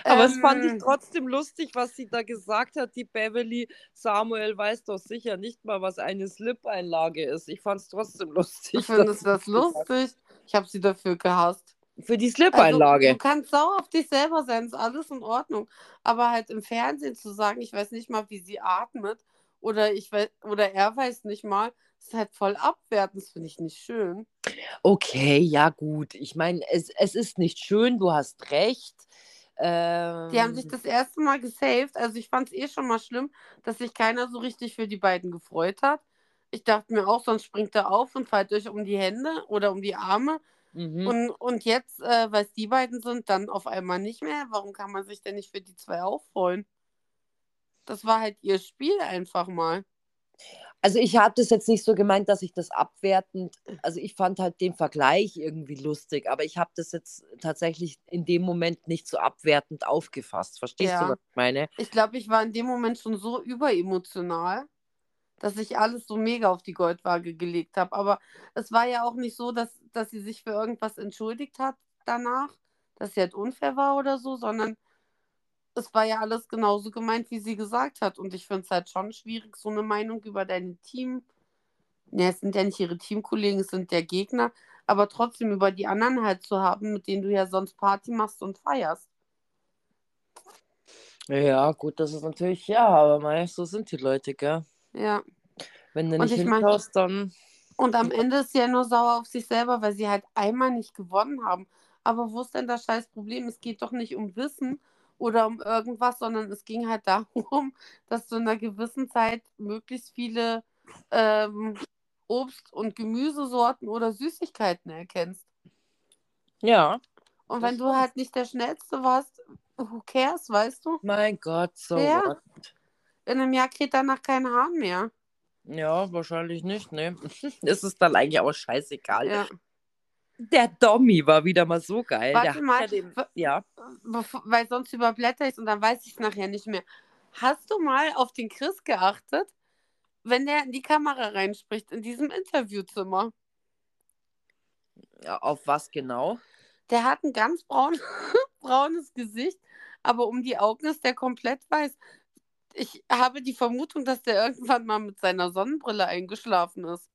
Aber es fand ich Ähm, trotzdem lustig, was sie da gesagt hat, die Beverly. Samuel weiß doch sicher nicht mal, was eine Slip-Einlage ist. Ich fand es trotzdem lustig. Ich finde dass das lustig. Ich habe sie dafür gehasst. Für die Also, Slip-Einlage. du kannst sauer auf dich selber sein, ist alles in Ordnung. Aber halt im Fernsehen zu sagen, ich weiß nicht mal, wie sie atmet, oder ich weiß, oder er weiß nicht mal, ist halt voll abwertend. Das finde ich nicht schön. Okay, ja gut. Ich meine, es, es ist nicht schön, du hast recht. Ähm, Die haben sich das erste Mal gesaved. Also ich fand es eh schon mal schlimm, dass sich keiner so richtig für die beiden gefreut hat. Ich dachte mir auch, sonst springt er auf und fallt euch um die Hände oder um die Arme. Mhm. Und, und jetzt, äh, weil es die beiden sind, dann auf einmal nicht mehr. Warum kann man sich denn nicht für die zwei auch freuen? Das war halt ihr Spiel einfach mal. Also ich habe das jetzt nicht so gemeint, dass ich das abwertend, also ich fand halt den Vergleich irgendwie lustig, aber ich habe das jetzt tatsächlich in dem Moment nicht so abwertend aufgefasst. Verstehst Ja. du, was ich meine? Ich glaube, ich war in dem Moment schon so überemotional, dass ich alles so mega auf die Goldwaage gelegt habe. Aber es war ja auch nicht so, dass, dass sie sich für irgendwas entschuldigt hat danach, dass sie halt unfair war oder so, sondern es war ja alles genauso gemeint, wie sie gesagt hat. Und ich finde es halt schon schwierig, so eine Meinung über dein Team. Ja, es sind ja nicht ihre Teamkollegen, es sind der Gegner, aber trotzdem über die anderen halt zu haben, mit denen du ja sonst Party machst und feierst. Ja, gut, das ist natürlich, ja, aber mei, so sind die Leute, gell? Ja. Wenn du Und nicht ich mein- hinschaust, dann. Und am Ende ist sie ja nur sauer auf sich selber, weil sie halt einmal nicht gewonnen haben. Aber wo ist denn das scheiß Problem? Es geht doch nicht um Wissen oder um irgendwas, sondern es ging halt darum, dass du in einer gewissen Zeit möglichst viele ähm, Obst- und Gemüsesorten oder Süßigkeiten erkennst. Ja, Und wenn du halt nicht der Schnellste warst, who cares, weißt du? mein Gott, so Ja. what? In einem Jahr kriegt danach kein Hahn mehr. Ja, wahrscheinlich nicht, ne? Das ist dann eigentlich auch scheißegal. Ja. Der Dommy war wieder mal so geil. Warte mal, den, ja. Weil sonst überblätter ich es und dann weiß ich es nachher nicht mehr. Hast du mal auf den Chris geachtet, wenn der in die Kamera reinspricht, in diesem Interviewzimmer? ja, auf was genau? Der hat ein ganz braun, braunes Gesicht, aber um die Augen ist der komplett weiß. Ich habe die Vermutung, dass der irgendwann mal mit seiner Sonnenbrille eingeschlafen ist.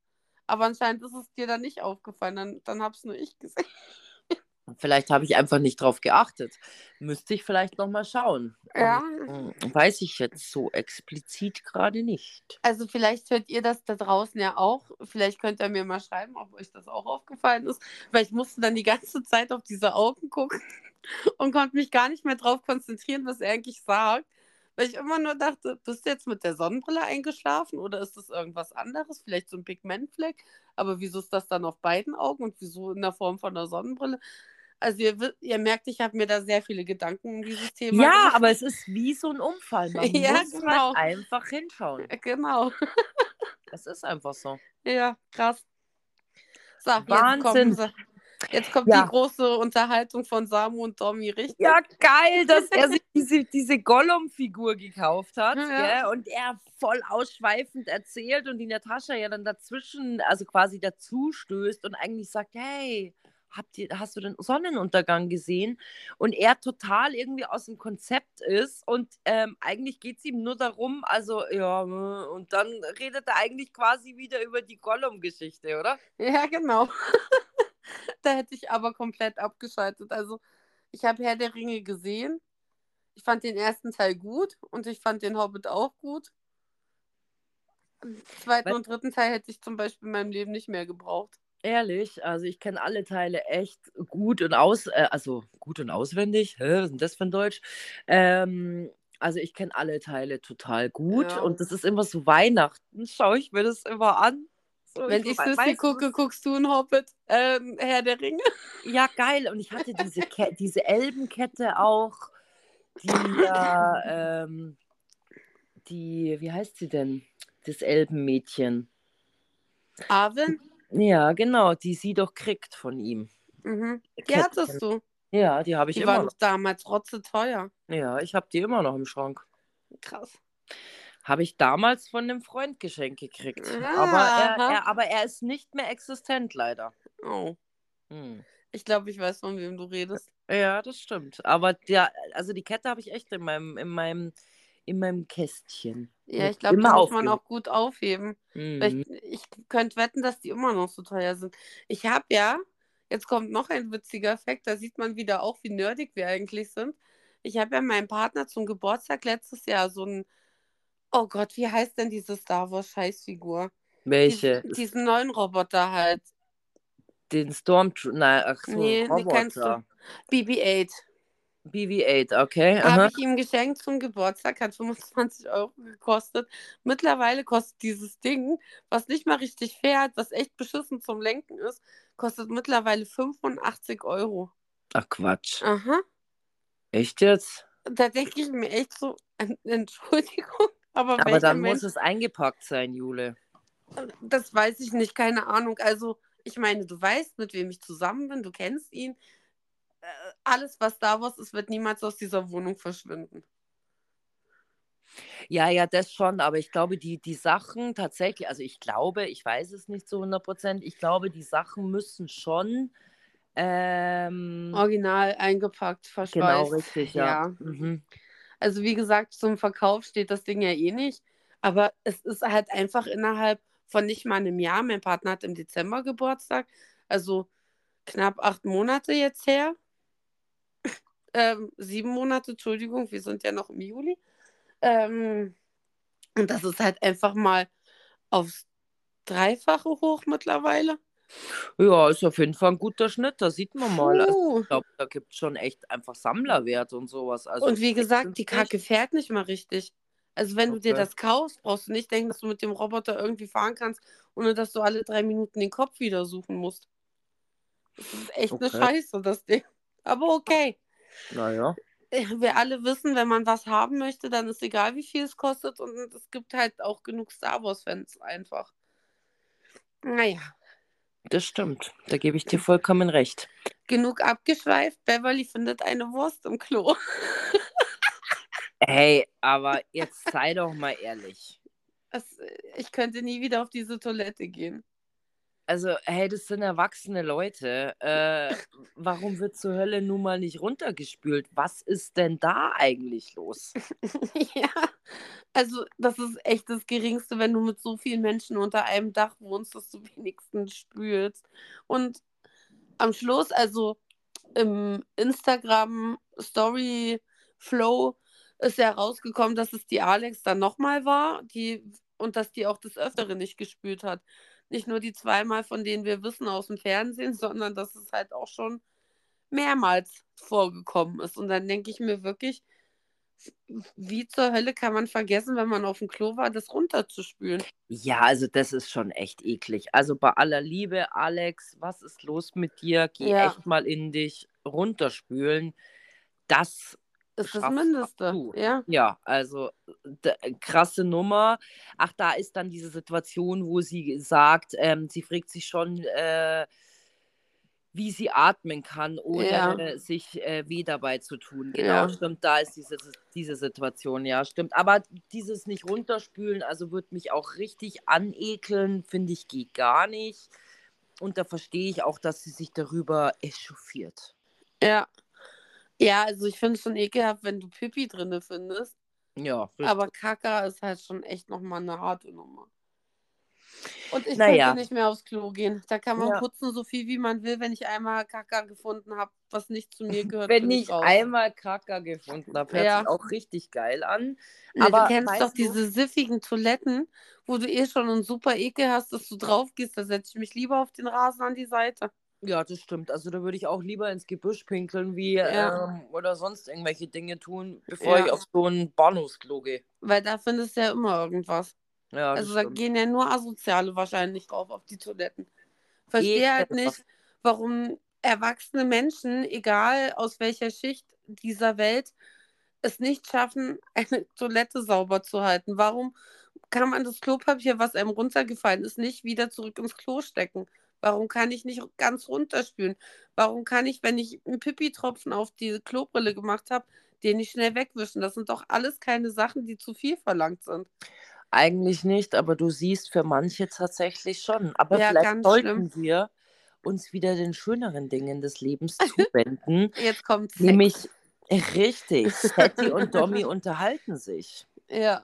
Aber anscheinend ist es dir dann nicht aufgefallen. Dann, dann habe es nur ich gesehen. Vielleicht habe ich einfach nicht drauf geachtet. Müsste ich vielleicht nochmal schauen. Ja. Hm, Weiß ich jetzt so explizit gerade nicht. Also vielleicht hört ihr das da draußen ja auch. Vielleicht könnt ihr mir mal schreiben, ob euch das auch aufgefallen ist. Weil ich musste dann die ganze Zeit auf diese Augen gucken und konnte mich gar nicht mehr drauf konzentrieren, was er eigentlich sagt. Weil ich immer nur dachte, bist du jetzt mit der Sonnenbrille eingeschlafen oder ist das irgendwas anderes? Vielleicht so ein Pigmentfleck. Aber wieso ist das dann auf beiden Augen und wieso in der Form von einer Sonnenbrille? Also ihr, ihr merkt, ich habe mir da sehr viele Gedanken um dieses Thema Ja, gemacht. aber es ist wie so ein Unfall. Man Ja, muss genau. halt einfach hinschauen. Genau. Es ist einfach so. Ja, krass. So, Wahnsinn. Jetzt kommt Ja. die große Unterhaltung von Samu und Domi, richtig? Ja, geil, dass er sich diese, diese Gollum-Figur gekauft hat Ja. gell? und er voll ausschweifend erzählt und die Natascha ja dann dazwischen, also quasi dazu stößt und eigentlich sagt, hey, habt ihr, hast du den Sonnenuntergang gesehen? Und er total irgendwie aus dem Konzept ist und ähm, eigentlich geht es ihm nur darum, also ja, und dann redet er eigentlich quasi wieder über die Gollum-Geschichte, oder? Ja, genau. da hätte ich aber komplett abgeschaltet. Also, ich habe Herr der Ringe gesehen. Ich fand den ersten Teil gut und ich fand den Hobbit auch gut. Den zweiten Was? und dritten Teil hätte ich zum Beispiel in meinem Leben nicht mehr gebraucht. Ehrlich, also ich kenne alle Teile echt gut und aus, äh, also gut und auswendig. Hä, was ist denn das für ein Deutsch? Ähm, Also ich kenne alle Teile total gut Ja. und das ist immer so Weihnachten, schaue ich mir das immer an. So, Wenn ich du, gucke, guckst du ein Hobbit, ähm, Herr der Ringe. Ja, geil. Und ich hatte diese, Ke diese Elbenkette auch, die ja, ähm, die, wie heißt sie denn? Das Elbenmädchen. Arwen? Ja, genau, die sie doch kriegt von ihm. Mhm. Die Kettchen. hattest du. Ja, die habe ich Die immer waren noch. doch damals rotze teuer. Ja, ich habe die immer noch im Schrank. Krass. Habe ich damals von einem Freund geschenkt gekriegt. Ah, Aber, er, er, aber er ist nicht mehr existent, leider. Oh. Hm. Ich glaube, ich weiß, von wem du redest. Ja, das stimmt. Aber der, also die Kette habe ich echt in meinem, in meinem, in meinem Kästchen. Ja, ich glaube, die muss man auch gut aufheben. Mhm. Ich, ich könnte wetten, dass die immer noch so teuer sind. Ich habe ja, jetzt kommt noch ein witziger Effekt, da sieht man wieder auch, wie nerdig wir eigentlich sind. Ich habe ja meinem Partner zum Geburtstag letztes Jahr so ein, oh Gott, wie heißt denn diese Star Wars Scheißfigur? Welche? Diesen, diesen neuen Roboter halt. Den Stormtrooper. Nein, ach so, Nee, nee. Roboter. BB-8. BB-8, okay. Habe ich ihm geschenkt zum Geburtstag, hat 25 Euro gekostet. Mittlerweile kostet dieses Ding, was nicht mal richtig fährt, was echt beschissen zum Lenken ist, kostet mittlerweile 85 Euro. Ach Quatsch. Aha. Echt jetzt? Da denke ich mir echt so, en- Entschuldigung, aber, Aber dann Mensch, muss es eingepackt sein, Jule. das weiß ich nicht, keine Ahnung. Also, ich meine, du weißt, mit wem ich zusammen bin, du kennst ihn. Äh, Alles, was da was ist, wird niemals aus dieser Wohnung verschwinden. Ja, ja, das schon, aber ich glaube, die, die Sachen tatsächlich, also ich glaube, ich weiß es nicht zu 100 Prozent, ich glaube, die Sachen müssen schon ähm, Original eingepackt, verschweißt. genau richtig, ja. ja. Mhm. Also wie gesagt, zum Verkauf steht das Ding ja eh nicht. Aber es ist halt einfach innerhalb von nicht mal einem Jahr. Mein Partner hat im Dezember Geburtstag, also knapp acht Monate jetzt her. Ähm, sieben Monate, Entschuldigung, wir sind ja noch im Juli. Ähm, und das ist halt einfach mal aufs Dreifache hoch mittlerweile. Ja, ist auf jeden Fall ein guter Schnitt, da sieht man mal. Also, Puh. ich glaube, da gibt es schon echt einfach Sammlerwert und sowas. Also Und wie gesagt, die. Kacke fährt nicht mal richtig. Also wenn du dir Okay. das kaufst, brauchst du nicht denken, dass du mit dem Roboter irgendwie fahren kannst, ohne dass du alle drei Minuten den Kopf wieder suchen musst. Das ist echt eine Okay. Scheiße, das Ding. Aber okay. Naja. Äh, Wir alle wissen, wenn man was haben möchte, dann ist egal, wie viel es kostet. Und es gibt halt auch genug Star Wars-Fans einfach. Naja, Das stimmt. Da gebe ich dir vollkommen recht. genug abgeschweift. Beverly findet eine Wurst im Klo. Hey, aber jetzt sei doch mal ehrlich. Das, ich könnte nie wieder auf diese Toilette gehen. Also, hey, das sind erwachsene Leute. Äh, warum wird zur Hölle nun mal nicht runtergespült? Was ist denn da eigentlich los? Ja, also das ist echt das Geringste, wenn du mit so vielen Menschen unter einem Dach wohnst, dass du wenigstens spülst. Und am Schluss, also im Instagram Story Flow ist ja rausgekommen, dass es die Alex dann nochmal war, die und dass die auch das Öfteren nicht gespült hat. Nicht nur die zweimal, von denen wir wissen aus dem Fernsehen, sondern dass es halt auch schon mehrmals vorgekommen ist. Und dann denke ich mir wirklich, wie zur Hölle kann man vergessen, wenn man auf dem Klo war, das runterzuspülen? Ja, also das ist schon echt eklig. Also bei aller Liebe, Alex, was ist los mit dir? Geh Ja. echt mal in dich runterspülen. Das, Ist das Mindeste. Ja. ja, also d- krasse Nummer. Ach, da ist dann diese Situation, wo sie sagt, ähm, sie fragt sich schon, äh, wie sie atmen kann, ohne Ja. äh, sich äh, weh dabei zu tun. Genau, Ja. stimmt, da ist diese, diese Situation, ja, stimmt. Aber dieses nicht runterspülen, also wird mich auch richtig anekeln, finde ich, geht gar nicht. Und da verstehe ich auch, dass sie sich darüber echauffiert. Ja. Ja, also ich finde es schon ekelhaft, wenn du Pipi drinne findest. Ja, richtig. Aber Kaka ist halt schon echt nochmal eine harte Nummer. Und ich Naja. könnte nicht mehr aufs Klo gehen. Da kann man Ja. putzen, so viel wie man will. Wenn ich einmal Kaka gefunden habe, was nicht zu mir gehört, Wenn ich raus. einmal Kacker gefunden habe, hört Ja. sich auch richtig geil an. Nee, aber du kennst doch du- diese siffigen Toiletten, wo du eh schon einen super Ekel hast, dass du drauf gehst. Da setze ich mich lieber auf den Rasen an die Seite. Ja, das stimmt. Also da würde ich auch lieber ins Gebüsch pinkeln, wie Ja. ähm, oder sonst irgendwelche Dinge tun, bevor Ja. ich auf so ein Bahnhofsklo gehe. Weil da findest du ja immer irgendwas. Ja, Also da stimmt. gehen ja nur Asoziale wahrscheinlich drauf auf die Toiletten. Verstehe halt Ekelhaft. nicht, warum erwachsene Menschen, egal aus welcher Schicht dieser Welt, es nicht schaffen, eine Toilette sauber zu halten. Warum kann man das Klopapier, was einem runtergefallen ist, nicht wieder zurück ins Klo stecken? Warum kann ich nicht ganz runterspülen? Warum kann ich, wenn ich einen Pipi-Tropfen auf die Klobrille gemacht habe, den nicht schnell wegwischen? Das sind doch alles keine Sachen, die zu viel verlangt sind. Eigentlich nicht, aber du siehst für manche tatsächlich schon. Aber Ja, vielleicht sollten wir uns wieder den schöneren Dingen des Lebens zuwenden. Jetzt kommt Sex. nämlich richtig, Setti und Domi unterhalten sich. Ja.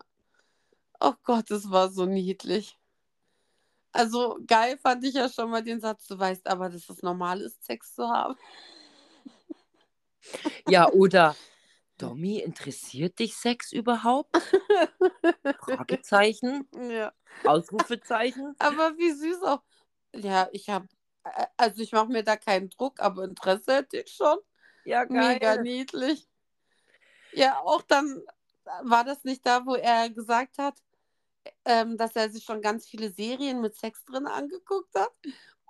Oh Gott, das war so niedlich. Also geil fand ich ja schon mal den Satz, du weißt aber, dass es normal ist, Sex zu haben. Ja, oder Domi, interessiert dich Sex überhaupt? Fragezeichen, Ja. Ausrufezeichen. Aber wie süß auch. Ja, ich habe, also ich mache mir da keinen Druck, aber Interesse hätte ich schon. Ja, Mega niedlich. Ja, auch dann war das nicht da, wo er gesagt hat, ähm, dass er sich schon ganz viele Serien mit Sex drin angeguckt hat.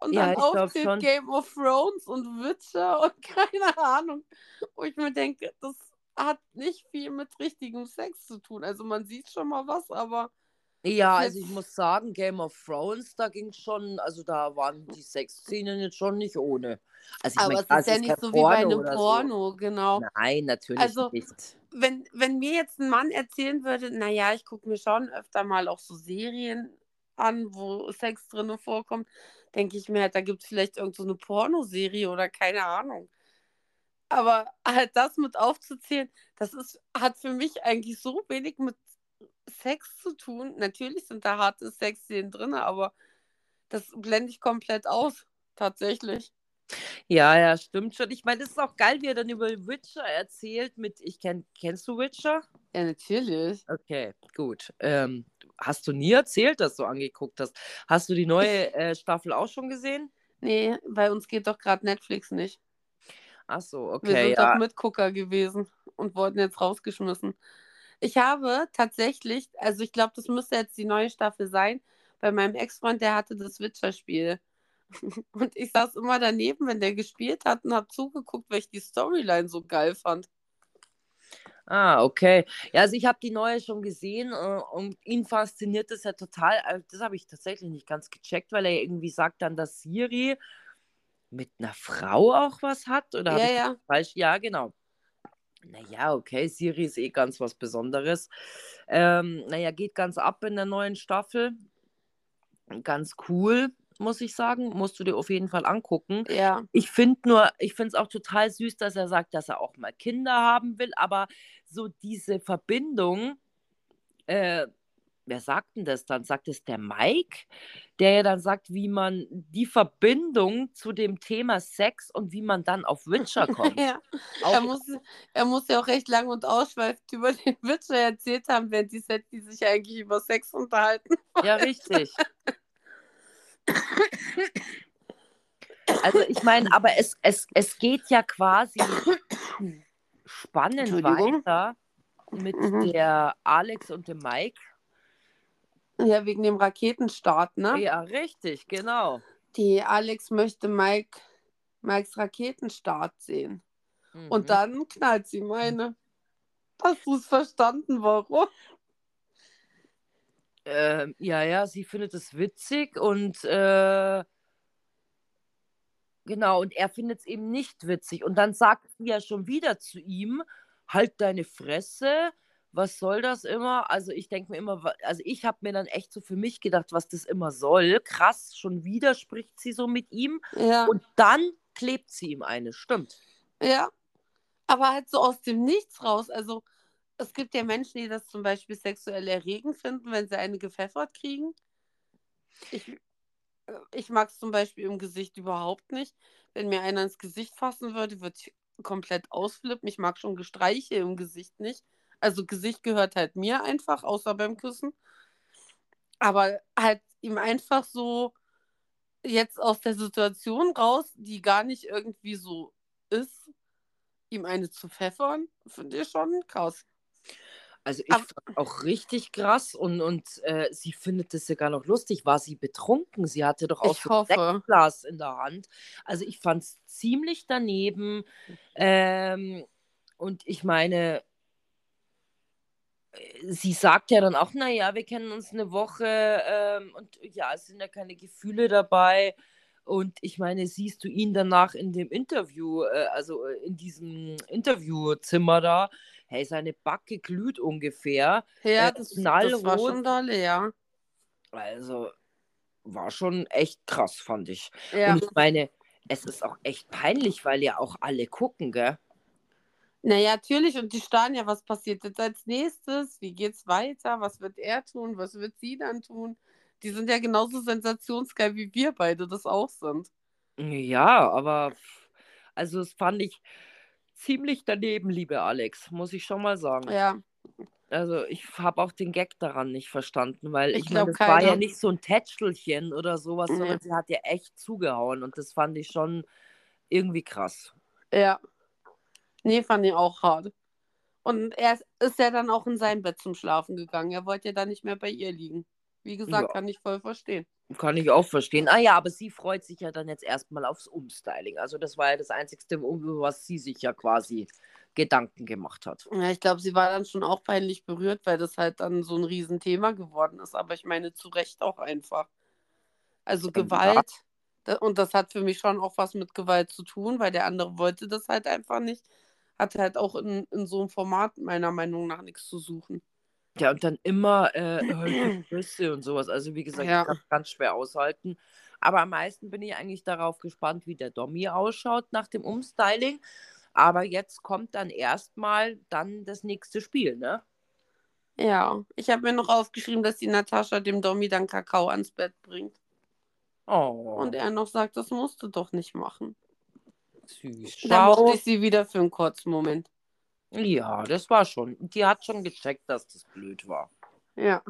Und Ja, dann schon. Game of Thrones und Witcher und keine Ahnung. Wo ich mir denke, das hat nicht viel mit richtigem Sex zu tun. Also man sieht schon mal was, aber Ja, also ich muss sagen, Game of Thrones, da ging schon, also da waren die Sexszenen jetzt schon nicht ohne. Also ich aber mein, es ist ja nicht so wie bei einem oder so. Porno, genau. Nein, natürlich Also- nicht. Wenn, wenn mir jetzt ein Mann erzählen würde, naja, ich gucke mir schon öfter mal auch so Serien an, wo Sex drin vorkommt, denke ich mir halt, da gibt es vielleicht irgend so Pornoserie oder keine Ahnung. Aber halt das mit aufzuzählen, das ist, hat für mich eigentlich so wenig mit Sex zu tun. Natürlich sind da harte Sexszenen drin, aber das blende ich komplett aus, tatsächlich. Ja, ja, stimmt schon. Ich meine, es ist auch geil, wie er dann über Witcher erzählt mit, ich kenn, kennst du Witcher? Ja, natürlich. Okay, gut. Ähm, hast du nie erzählt, dass du angeguckt hast? Hast du die neue äh, Staffel auch schon gesehen? Nee, bei uns geht doch gerade Netflix nicht. Ach so, Wir okay, sind ja. doch Mitgucker gewesen und wurden jetzt rausgeschmissen. Ich habe tatsächlich, also ich glaube, das müsste jetzt die neue Staffel sein, bei meinem Ex-Freund, der hatte das Witcher-Spiel. Und ich saß immer daneben, wenn der gespielt hat und habe zugeguckt, weil ich die Storyline so geil fand. Ah, okay. Ja, also ich habe die neue schon gesehen äh, und ihn fasziniert das ja total. Also das habe ich tatsächlich nicht ganz gecheckt, weil er irgendwie sagt dann, dass Siri mit einer Frau auch was hat. Oder Ja, ja. falsch? Ja, genau. Naja, okay, Siri ist eh ganz was Besonderes. Ähm, naja, geht ganz ab in der neuen Staffel. Ganz cool, muss ich sagen. Musst du dir auf jeden Fall angucken. Ja, Ich finde nur, ich finde es auch total süß, dass er sagt, dass er auch mal Kinder haben will, aber so diese Verbindung, äh, wer sagt denn das dann? Sagt es der Mike, der ja dann sagt, wie man die Verbindung zu dem Thema Sex und wie man dann auf Witcher kommt. ja. Auch, Er muss, er muss ja auch recht lang und ausschweifend über den Witcher erzählt haben, während die Set, die sich eigentlich über Sex unterhalten. ja, richtig. Also ich meine, aber es, es, es geht ja quasi spannend weiter mit Mhm. der Alex und dem Mike. Ja, wegen dem Raketenstart, ne? Ja, richtig, genau. Die Alex möchte Mike, Mikes Raketenstart sehen. Mhm. Und dann knallt sie meine. Hast du es verstanden, warum? Ähm, ja, ja, sie findet es witzig und äh, genau, und er findet es eben nicht witzig. Und dann sagt sie ja schon wieder zu ihm, halt deine Fresse, was soll das immer? Also ich denke mir immer, also ich habe mir dann echt so für mich gedacht, was das immer soll. Krass, schon wieder spricht sie so mit ihm Ja, und dann klebt sie ihm eine, stimmt. ja. Aber halt so aus dem Nichts raus. Also, es gibt ja Menschen, die das zum Beispiel sexuell erregend finden, wenn sie eine gepfeffert kriegen. Ich, äh, ich mag es zum Beispiel im Gesicht überhaupt nicht. Wenn mir einer ins Gesicht fassen würde, würde ich komplett ausflippen. Ich mag schon Gestreiche im Gesicht nicht. Also Gesicht gehört halt mir einfach, außer beim Küssen. Aber halt ihm einfach so jetzt aus der Situation raus, die gar nicht irgendwie so ist, ihm eine zu pfeffern, finde ich schon krass. Also ich fand auch richtig krass und, und äh, sie findet es sogar noch lustig. War sie betrunken? Sie hatte doch auch so ein Glas in der Hand. Also ich fand es ziemlich daneben. Ähm, und ich meine, äh, sie sagt ja dann auch, naja, wir kennen uns eine Woche ähm, und ja, es sind ja keine Gefühle dabei. Und ich meine, siehst du ihn danach in dem Interview, äh, also äh, in diesem Interviewzimmer da, hey, seine Backe glüht ungefähr. Ja, äh, das, das war schon dolle, ja. Also war schon echt krass, fand ich. Ja. Und ich meine, es ist auch echt peinlich, weil ja auch alle gucken, gell? Naja, natürlich. Und die starren ja, was passiert jetzt als nächstes? Wie geht's weiter? Was wird er tun? Was wird sie dann tun? Die sind ja genauso sensationsgeil, wie wir beide das auch sind. Ja, aber also das fand ich, ziemlich daneben, liebe Alex, muss ich schon mal sagen. Ja. Also ich habe auch den Gag daran nicht verstanden, weil ich, ich meine, es war ja nicht so ein Tätschelchen oder sowas, nee. sondern sie hat ja echt zugehauen und das fand ich schon irgendwie krass. Ja. Nee, fand ich auch hart. Und er ist ja dann auch in sein Bett zum Schlafen gegangen. Er wollte ja dann nicht mehr bei ihr liegen. Wie gesagt, ja. kann ich voll verstehen. Kann ich auch verstehen. Ah ja, aber sie freut sich ja dann jetzt erstmal aufs Umstyling. Also das war ja das Einzige, was sie sich ja quasi Gedanken gemacht hat. Ja, ich glaube, sie war dann schon auch peinlich berührt, weil das halt dann so ein Riesenthema geworden ist. Aber ich meine, zu Recht auch einfach. Also Gewalt, ja. und das hat für mich schon auch was mit Gewalt zu tun, weil der andere wollte das halt einfach nicht. Hat halt auch in, in so einem Format meiner Meinung nach nichts zu suchen. Ja, und dann immer äh, und sowas. Also wie gesagt, ja. ich kann ganz schwer aushalten. Aber am meisten bin ich eigentlich darauf gespannt, wie der Dommy ausschaut nach dem Umstyling. Aber jetzt kommt dann erstmal dann das nächste Spiel, ne? Ja, ich habe mir noch aufgeschrieben, dass die Natascha dem Dommy dann Kakao ans Bett bringt. Oh. Und er noch sagt, das musst du doch nicht machen. Süß. Da mochte ich sie wieder für einen kurzen Moment. Ja, das war schon. Die hat schon gecheckt, dass das blöd war. Ja.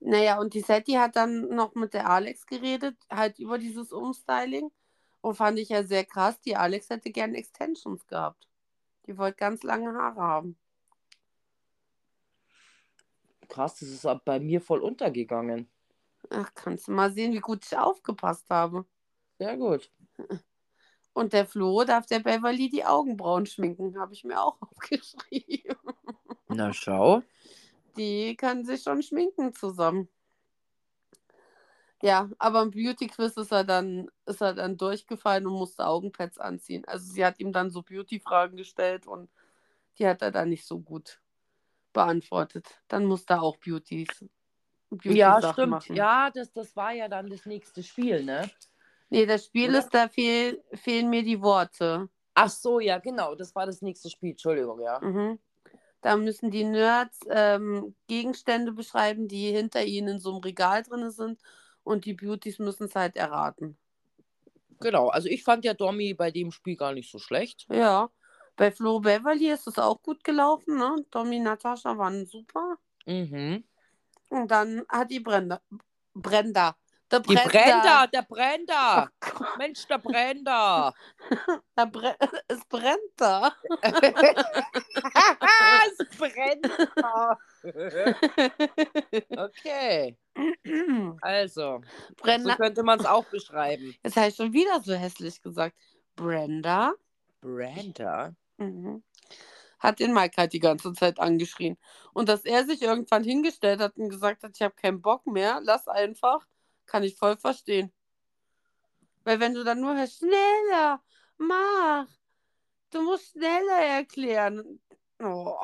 Naja, und die Setti hat dann noch mit der Alex geredet, halt über dieses Umstyling. Und fand ich ja sehr krass. Die Alex hätte gern Extensions gehabt. Die wollte ganz lange Haare haben. Krass, das ist bei mir voll untergegangen. Ach, kannst du mal sehen, wie gut ich aufgepasst habe. Sehr gut. Und der Flo darf der Beverly die Augenbrauen schminken, habe ich mir auch aufgeschrieben. Na schau. Die kann sich schon schminken zusammen. Ja, aber im Beauty Quiz ist er dann ist er dann durchgefallen und musste Augenpads anziehen. Also sie hat ihm dann so Beauty Fragen gestellt und die hat er dann nicht so gut beantwortet. Dann musste er auch Beauties Beauty ja, stimmt. Machen. Ja, das, das war ja dann das nächste Spiel, ne? Nee, das Spiel Oder? ist, da fehl, fehlen mir die Worte. Ach so, ja, genau. Das war das nächste Spiel. Entschuldigung, ja. Mhm. Da müssen die Nerds ähm, Gegenstände beschreiben, die hinter ihnen in so einem Regal drin sind. Und die Beauties müssen es halt erraten. Genau, also ich fand ja Domi bei dem Spiel gar nicht so schlecht. Ja, bei Flo Beverly ist es auch gut gelaufen, ne? Domi und Natascha waren super. Mhm. Und dann hat die Brenda, Brenda der Die Brenda, der Brenda. Oh Mensch, der Brenda. Der Bre es brennt da. es brennt da. okay. Also, Brenda. so könnte man es auch beschreiben. Jetzt habe ich schon wieder so hässlich gesagt. Brenda. Brenda? Mhm. Hat den Mike halt die ganze Zeit angeschrien. Und dass er sich irgendwann hingestellt hat und gesagt hat, ich habe keinen Bock mehr, lass einfach kann ich voll verstehen. Weil wenn du dann nur hörst, schneller, mach, du musst schneller erklären. Oh.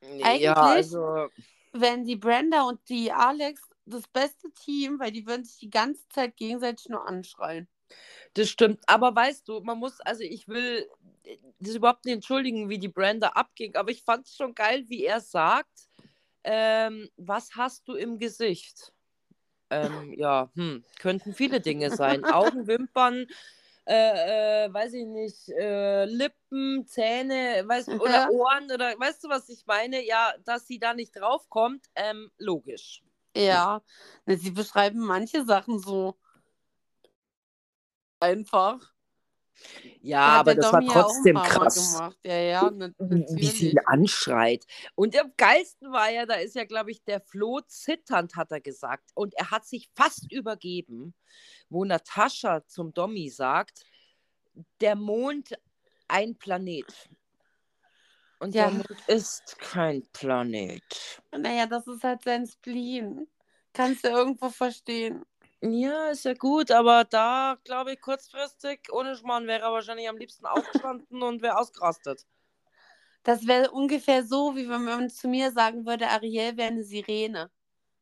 Eigentlich, ja, also... wenn die Brenda und die Alex das beste Team, weil die würden sich die ganze Zeit gegenseitig nur anschreien. Das stimmt, aber weißt du, man muss, also ich will das überhaupt nicht entschuldigen, wie die Brenda abging, aber ich fand es schon geil, wie er sagt, ähm, was hast du im Gesicht? Ähm, ja, hm, könnten viele Dinge sein. Augen, Wimpern, äh, äh, weiß ich nicht, äh, Lippen, Zähne, weiß, oder. Ohren, oder weißt du, was ich meine? Ja, dass sie da nicht draufkommt, ähm, logisch. Ja, sie beschreiben manche Sachen so einfach. Ja, aber das war Domi ja ein trotzdem Mal krass. gemacht. Ja, ja, Wie sie ihn anschreit. Und am geilsten war ja, da ist ja, glaube ich, der Flo zitternd, hat er gesagt. Und er hat sich fast übergeben, wo Natascha zum Dommi sagt, der Mond ein Planet. Und Ja. der Mond ist kein Planet. Naja, das ist halt sein Spleen. Kannst du irgendwo verstehen. Ja, ist ja gut, aber da, glaube ich, kurzfristig, ohne Schmarrn, wäre er wahrscheinlich am liebsten aufgestanden und wäre ausgerastet. Das wäre ungefähr so, wie wenn man zu mir sagen würde, Ariel wäre eine Sirene.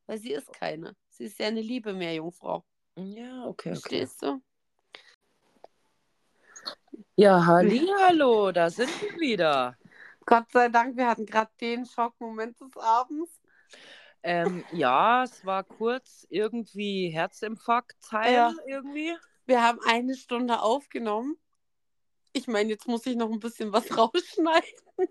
Weil sie ist keine. Sie ist ja eine liebe Meerjungfrau. Ja, okay, okay. Verstehst du? Ja, hallo, da sind wir wieder. Gott sei Dank, wir hatten gerade den Schockmoment des Abends. Ähm, ja, es war kurz irgendwie Herzinfarkt-Teil Ja. irgendwie. Wir haben eine Stunde aufgenommen. Ich meine, jetzt muss ich noch ein bisschen was rausschneiden.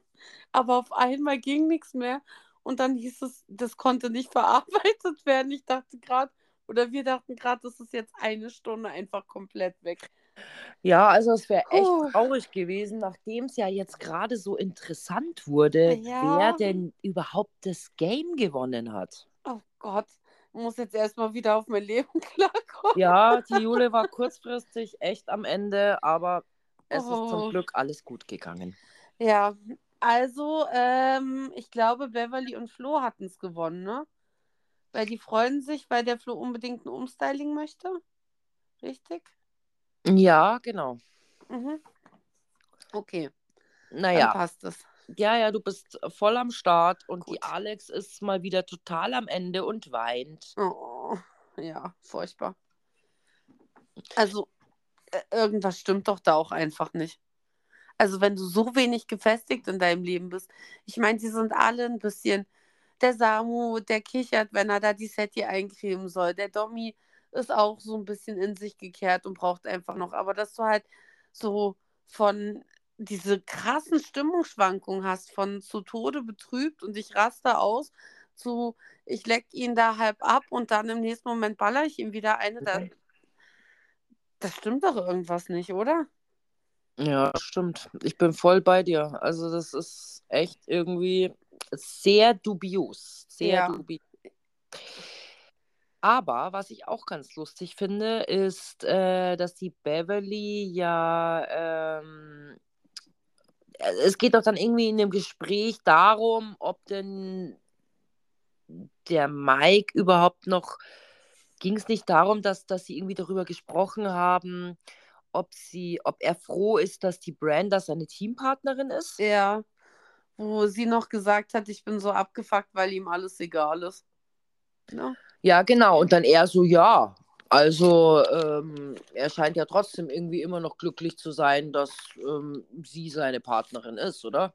Aber auf einmal ging nichts mehr. Und dann hieß es, das konnte nicht verarbeitet werden. Ich dachte gerade, oder wir dachten gerade, das ist jetzt eine Stunde einfach komplett weg. Ja, also es wäre echt Puh. traurig gewesen, nachdem es ja jetzt gerade so interessant wurde, Ja. wer denn überhaupt das Game gewonnen hat. Oh Gott, ich muss jetzt erstmal wieder auf mein Leben klarkommen. Ja, die Jule war kurzfristig echt am Ende, aber es ist Oh. zum Glück alles gut gegangen. Ja, also, ähm, ich glaube, Beverly und Flo hatten es gewonnen, ne? Weil die freuen sich, weil der Flo unbedingt ein Umstyling möchte. Richtig? Ja, genau. Mhm. Okay, dann Naja, passt es. ja, ja, du bist voll am Start und die Gut. Alex ist mal wieder total am Ende und weint. Oh, ja, furchtbar. Also, äh, irgendwas stimmt doch da auch einfach nicht. Also, wenn du so wenig gefestigt in deinem Leben bist. Ich meine, die sind alle ein bisschen. Der Samu, der kichert, wenn er da die Setti eincremen soll. Der Dommi ist auch so ein bisschen in sich gekehrt und braucht einfach noch. Aber dass du halt so von diese krassen Stimmungsschwankungen hast, von zu Tode betrübt und ich raste aus, zu ich leck ihn da halb ab und dann im nächsten Moment baller ich ihm wieder eine. Da, das stimmt doch irgendwas nicht, oder? Ja, stimmt. Ich bin voll bei dir. Also das ist echt irgendwie sehr dubios. Sehr Ja. dubios. Aber was ich auch ganz lustig finde, ist, äh, dass die Beverly ja, ähm, äh, es geht doch dann irgendwie in dem Gespräch darum, ob denn der Mike überhaupt noch, ging es nicht darum, dass, dass sie irgendwie darüber gesprochen haben, ob sie, ob er froh ist, dass die Branda seine Teampartnerin ist? Ja. Wo sie noch gesagt hat, ich bin so abgefuckt, weil ihm alles egal ist. Ne? Ja, genau. Und dann er so, ja. Also, ähm, er scheint ja trotzdem irgendwie immer noch glücklich zu sein, dass ähm, sie seine Partnerin ist, oder?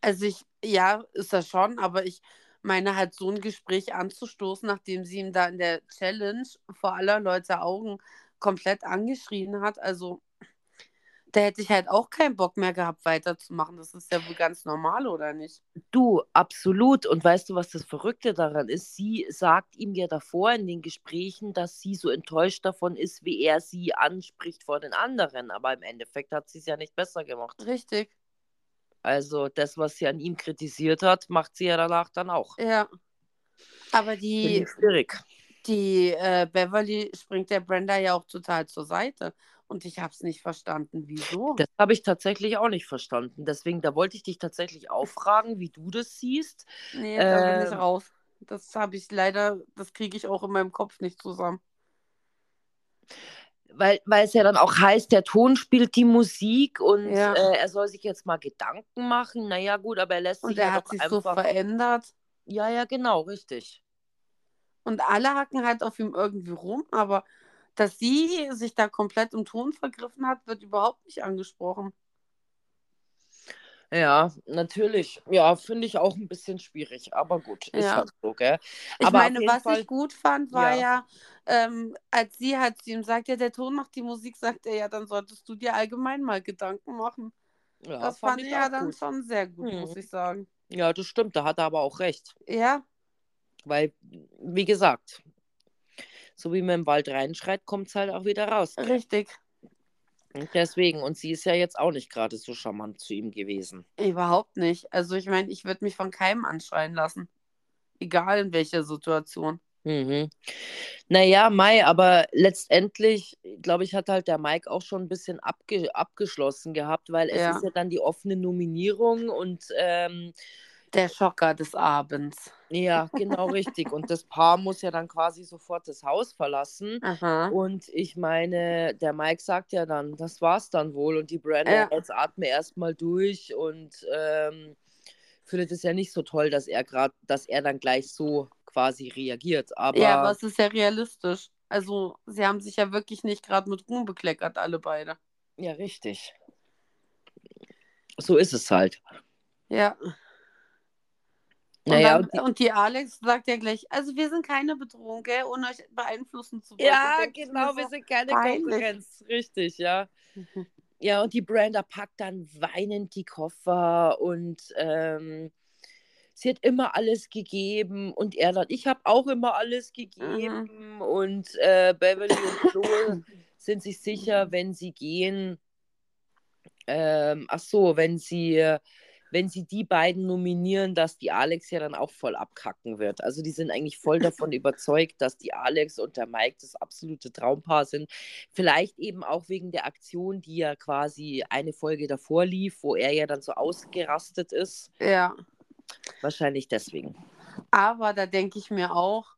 Also ich, ja, ist er schon, aber ich meine halt so ein Gespräch anzustoßen, nachdem sie ihm da in der Challenge vor aller Leute Augen komplett angeschrien hat. Also da hätte ich halt auch keinen Bock mehr gehabt, weiterzumachen. Das ist ja wohl ganz normal, oder nicht? Du, absolut. Und weißt du, was das Verrückte daran ist? Sie sagt ihm ja davor in den Gesprächen, dass sie so enttäuscht davon ist, wie er sie anspricht vor den anderen. Aber im Endeffekt hat sie es ja nicht besser gemacht. Richtig. Also das, was sie an ihm kritisiert hat, macht sie ja danach dann auch. Ja. Aber die, schwierig. die äh, Beverly springt der Brenda ja auch total zur Seite. Und ich habe es nicht verstanden, wieso. Das habe ich tatsächlich auch nicht verstanden. Deswegen, da wollte ich dich tatsächlich auch fragen, wie du das siehst. Nee, da bin ich Ähm. raus. Das habe ich leider, das kriege ich auch in meinem Kopf nicht zusammen. Weil, weil es ja dann auch heißt, der Ton spielt die Musik und Ja. äh, er soll sich jetzt mal Gedanken machen. Naja, gut, aber er lässt Und sich er ja hat sich so einfach. verändert. ja, ja, genau, richtig. Und alle hacken halt auf ihm irgendwie rum, aber dass sie sich da komplett im Ton vergriffen hat, wird überhaupt nicht angesprochen. Ja, natürlich. Ja, finde ich auch ein bisschen schwierig, aber gut, ist Ja. halt so, gell? Ich meine, was Fall- ich gut fand, war Ja. ja, ähm, als sie halt zu ihm sagt, ja, der Ton macht die Musik, sagt er, ja, dann solltest du dir allgemein mal Gedanken machen. Ja, das fand ich ja dann gut. schon sehr gut, Mhm. muss ich sagen. Ja, das stimmt, da hat er aber auch recht. Ja, Weil, wie gesagt, so wie man im Wald reinschreit, kommt es halt auch wieder raus. Richtig. Und deswegen, und sie ist ja jetzt auch nicht gerade so charmant zu ihm gewesen. Überhaupt nicht. Also ich meine, ich würde mich von keinem anschreien lassen. Egal in welcher Situation. Mhm. Naja, Mai, aber letztendlich, glaube ich, hat halt der Mike auch schon ein bisschen abge abgeschlossen gehabt, weil es Ja. ist ja dann die offene Nominierung und ähm, Der Schocker des Abends. ja, genau richtig. Und das Paar muss ja dann quasi sofort das Haus verlassen. Aha. Und ich meine, der Mike sagt ja dann, das war's dann wohl. Und die Brenda, Ja. jetzt atme erstmal durch und ähm, findet es ja nicht so toll, dass er gerade, dass er dann gleich so quasi reagiert. Aber Ja, aber es ist ja realistisch. Also, sie haben sich ja wirklich nicht gerade mit Ruhm bekleckert, alle beide. ja, richtig. So ist es halt. Ja. Und, Naja, dann, und die, und die Alex sagt ja gleich, also wir sind keine Bedrohung, gell, ohne euch beeinflussen zu wollen. ja, genau, wir so, sind keine peinlich. Konkurrenz. Richtig, ja. Mhm. Ja, und die Brenda packt dann weinend die Koffer und ähm, sie hat immer alles gegeben und er dann, ich habe auch immer alles gegeben und äh, Beverly und Flo sind sich sicher, wenn sie gehen, ähm, ach so, wenn sie, wenn sie die beiden nominieren, dass die Alex ja dann auch voll abkacken wird. Also die sind eigentlich voll davon überzeugt, dass die Alex und der Mike das absolute Traumpaar sind. Vielleicht eben auch wegen der Aktion, die ja quasi eine Folge davor lief, wo er ja dann so ausgerastet ist. Ja, Wahrscheinlich deswegen. aber da denke ich mir auch,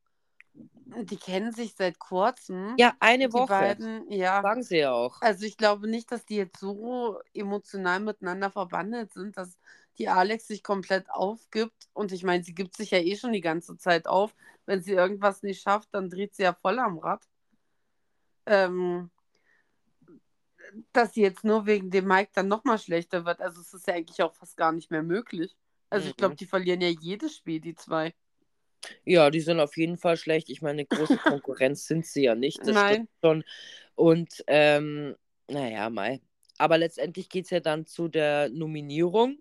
die kennen sich seit kurzem. Ja, eine die Woche. beiden, ja. Sagen sie ja auch. Also ich glaube nicht, dass die jetzt so emotional miteinander verbandelt sind, dass die Alex sich komplett aufgibt. Und ich meine, sie gibt sich ja eh schon die ganze Zeit auf. Wenn sie irgendwas nicht schafft, dann dreht sie ja voll am Rad. Ähm, dass sie jetzt nur wegen dem Mike dann nochmal schlechter wird. Also es ist ja eigentlich auch fast gar nicht mehr möglich. Also ich glaube, Mhm. die verlieren ja jedes Spiel, die zwei. Ja, die sind auf jeden Fall schlecht. Ich meine, eine große Konkurrenz sind sie ja nicht. Das Nein. stimmt schon. Und ähm, naja, Mai. Aber letztendlich geht es ja dann zu der Nominierung.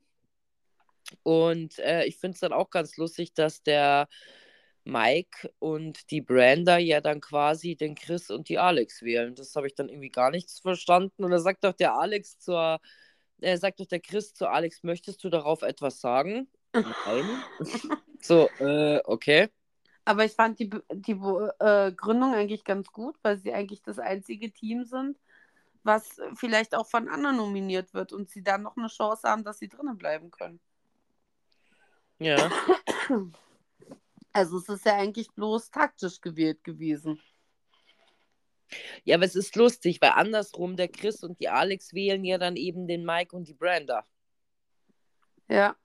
Und äh, ich finde es dann auch ganz lustig, dass der Mike und die Branda ja dann quasi den Chris und die Alex wählen. Das habe ich dann irgendwie gar nichts verstanden. Und da sagt doch der Alex zur, äh, sagt doch der Chris zu Alex, möchtest du darauf etwas sagen? Nein. so, äh, okay. Aber ich fand die, die äh, Gründung eigentlich ganz gut, weil sie eigentlich das einzige Team sind, was vielleicht auch von anderen nominiert wird und sie dann noch eine Chance haben, dass sie drinnen bleiben können. Ja. Also es ist ja eigentlich bloß taktisch gewählt gewesen. Ja, aber es ist lustig, weil andersrum der Chris und die Alex wählen ja dann eben den Mike und die Brenda. Ja,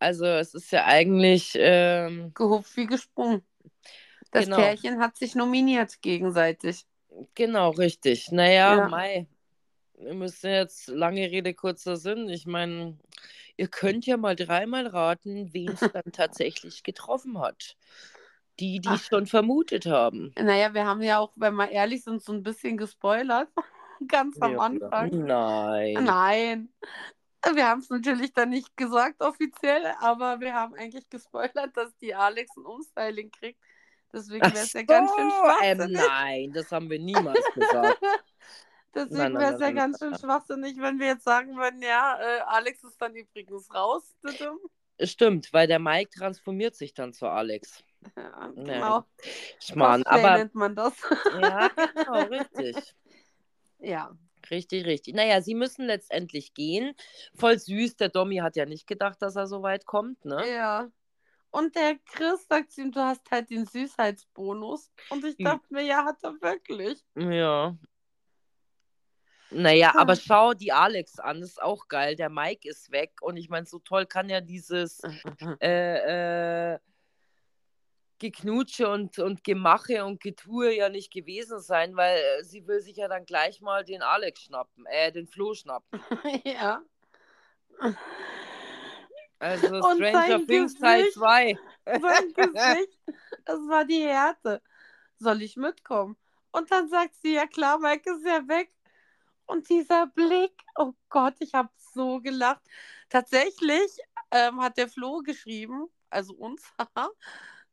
Also es ist ja eigentlich, ähm, gehupft wie gesprungen. Das Genau. Pärchen hat sich nominiert gegenseitig. genau richtig. Naja, Ja. Mai, wir müssen jetzt lange Rede, kurzer Sinn. Ich meine, ihr könnt ja mal dreimal raten, wen es dann tatsächlich getroffen hat. Die, die Ach. schon vermutet haben. Naja, wir haben ja auch, wenn wir ehrlich sind, so ein bisschen gespoilert. Ganz am Ja, Anfang. Nein. Nein. Wir haben es natürlich dann nicht gesagt offiziell, aber wir haben eigentlich gespoilert, dass die Alex ein Umstyling kriegt. Deswegen wäre es ja ganz schön so, ähm, nein, das haben wir niemals gesagt. Deswegen wäre es ja nein, ganz schön schwachsinnig, wenn wir jetzt sagen würden, ja, äh, Alex ist dann übrigens raus. Stimmt, weil der Mike transformiert sich dann zu Alex. Ja, genau. Schmarrn. Cosplay Aber nennt man das. ja, genau, richtig. ja. Richtig, richtig. Naja, sie müssen letztendlich gehen. Voll süß. Der Domi hat ja nicht gedacht, dass er so weit kommt, ne? Ja. Und der Chris sagt zu ihm, du hast halt den Süßheitsbonus. Und ich Hm. dachte mir, ja, hat er wirklich. Ja. Naja, aber Hm. schau die Alex an, das ist auch geil. Der Mike ist weg und ich meine, so toll kann ja dieses äh, äh, Geknutsche und, und Gemache und Getue ja nicht gewesen sein, weil äh, sie will sich ja dann gleich mal den Alex schnappen, äh, den Flo schnappen. ja. Also Und Stranger Things Teil Gesicht. 2. Sein Gesicht, das war die Härte. Soll ich mitkommen? Und dann sagt sie, ja klar, Mike ist ja weg. Und dieser Blick, oh Gott, ich habe so gelacht. Tatsächlich ähm, hat der Flo geschrieben, also uns,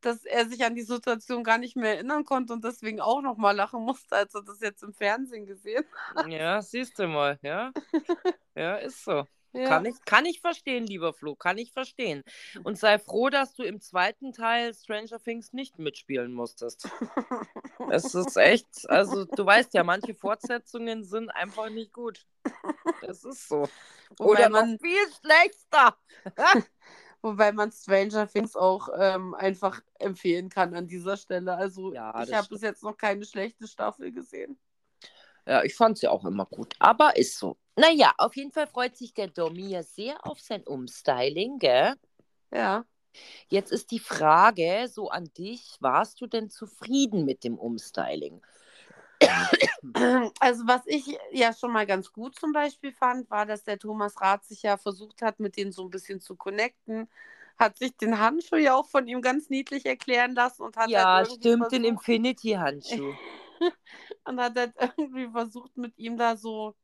dass er sich an die Situation gar nicht mehr erinnern konnte und deswegen auch nochmal lachen musste, als er das jetzt im Fernsehen gesehen hat. Ja, siehst du mal, ja. Ja, ist so. Ja. Kann, ich, kann ich verstehen, lieber Flo, kann ich verstehen. Und sei froh, dass du im zweiten Teil Stranger Things nicht mitspielen musstest. Es ist echt, also du weißt ja, manche Fortsetzungen sind einfach nicht gut. Das ist so. Oder man- viel schlechter. Wobei man Stranger Things auch ähm, einfach empfehlen kann an dieser Stelle. Also Ja, ich habe bis jetzt noch keine schlechte Staffel gesehen. Ja, ich fand sie auch immer gut. Aber ist so. Naja, auf jeden Fall freut sich der Domi ja sehr auf sein Umstyling, gell? Ja. Jetzt ist die Frage so an dich, warst du denn zufrieden mit dem Umstyling? Also was ich ja schon mal ganz gut zum Beispiel fand, war, dass der Thomas Rath sich ja versucht hat, mit denen so ein bisschen zu connecten. Hat sich den Handschuh ja auch von ihm ganz niedlich erklären lassen und hat Ja, halt stimmt, den versucht, Infinity-Handschuh. und hat halt irgendwie versucht, mit ihm da so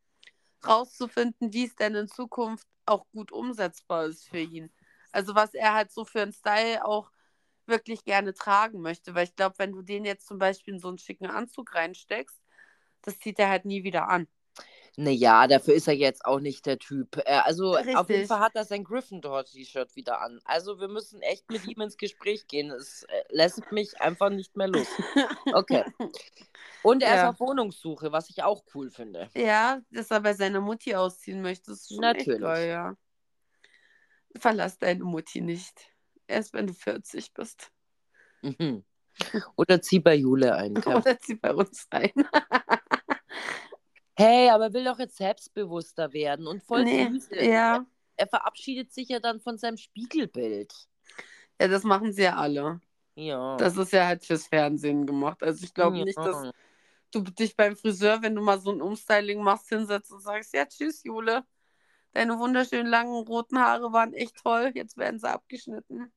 rauszufinden, wie es denn in Zukunft auch gut umsetzbar ist für ihn. Also was er halt so für einen Style auch wirklich gerne tragen möchte. Weil ich glaube, wenn du den jetzt zum Beispiel in so einen schicken Anzug reinsteckst, das zieht er halt nie wieder an. Naja, dafür ist er jetzt auch nicht der Typ. Äh, Also auf jeden Richtig. Fall hat er sein Gryffindor-T-Shirt wieder an. Also wir müssen echt mit ihm ins Gespräch gehen. Es äh, lässt mich einfach nicht mehr los. Okay. Und er Ja. ist auf Wohnungssuche, was ich auch cool finde. Ja, dass er bei seiner Mutti ausziehen möchte, ist schon echt Natürlich. geil, ja. Verlass deine Mutti nicht. Erst wenn du 40 bist. Mhm. Oder zieh bei Jule ein. Oder zieh bei uns ein. Hey, aber er will doch jetzt selbstbewusster werden und voll nee, süß. ja. Er verabschiedet sich ja dann von seinem Spiegelbild. ja, das machen sie ja alle. Ja. Das ist ja halt fürs Fernsehen gemacht. Also ich glaube ja. nicht, dass du dich beim Friseur, wenn du mal so ein Umstyling machst, hinsetzt und sagst, ja, tschüss, Jule. Deine wunderschönen langen roten Haare waren echt toll. Jetzt werden sie abgeschnitten.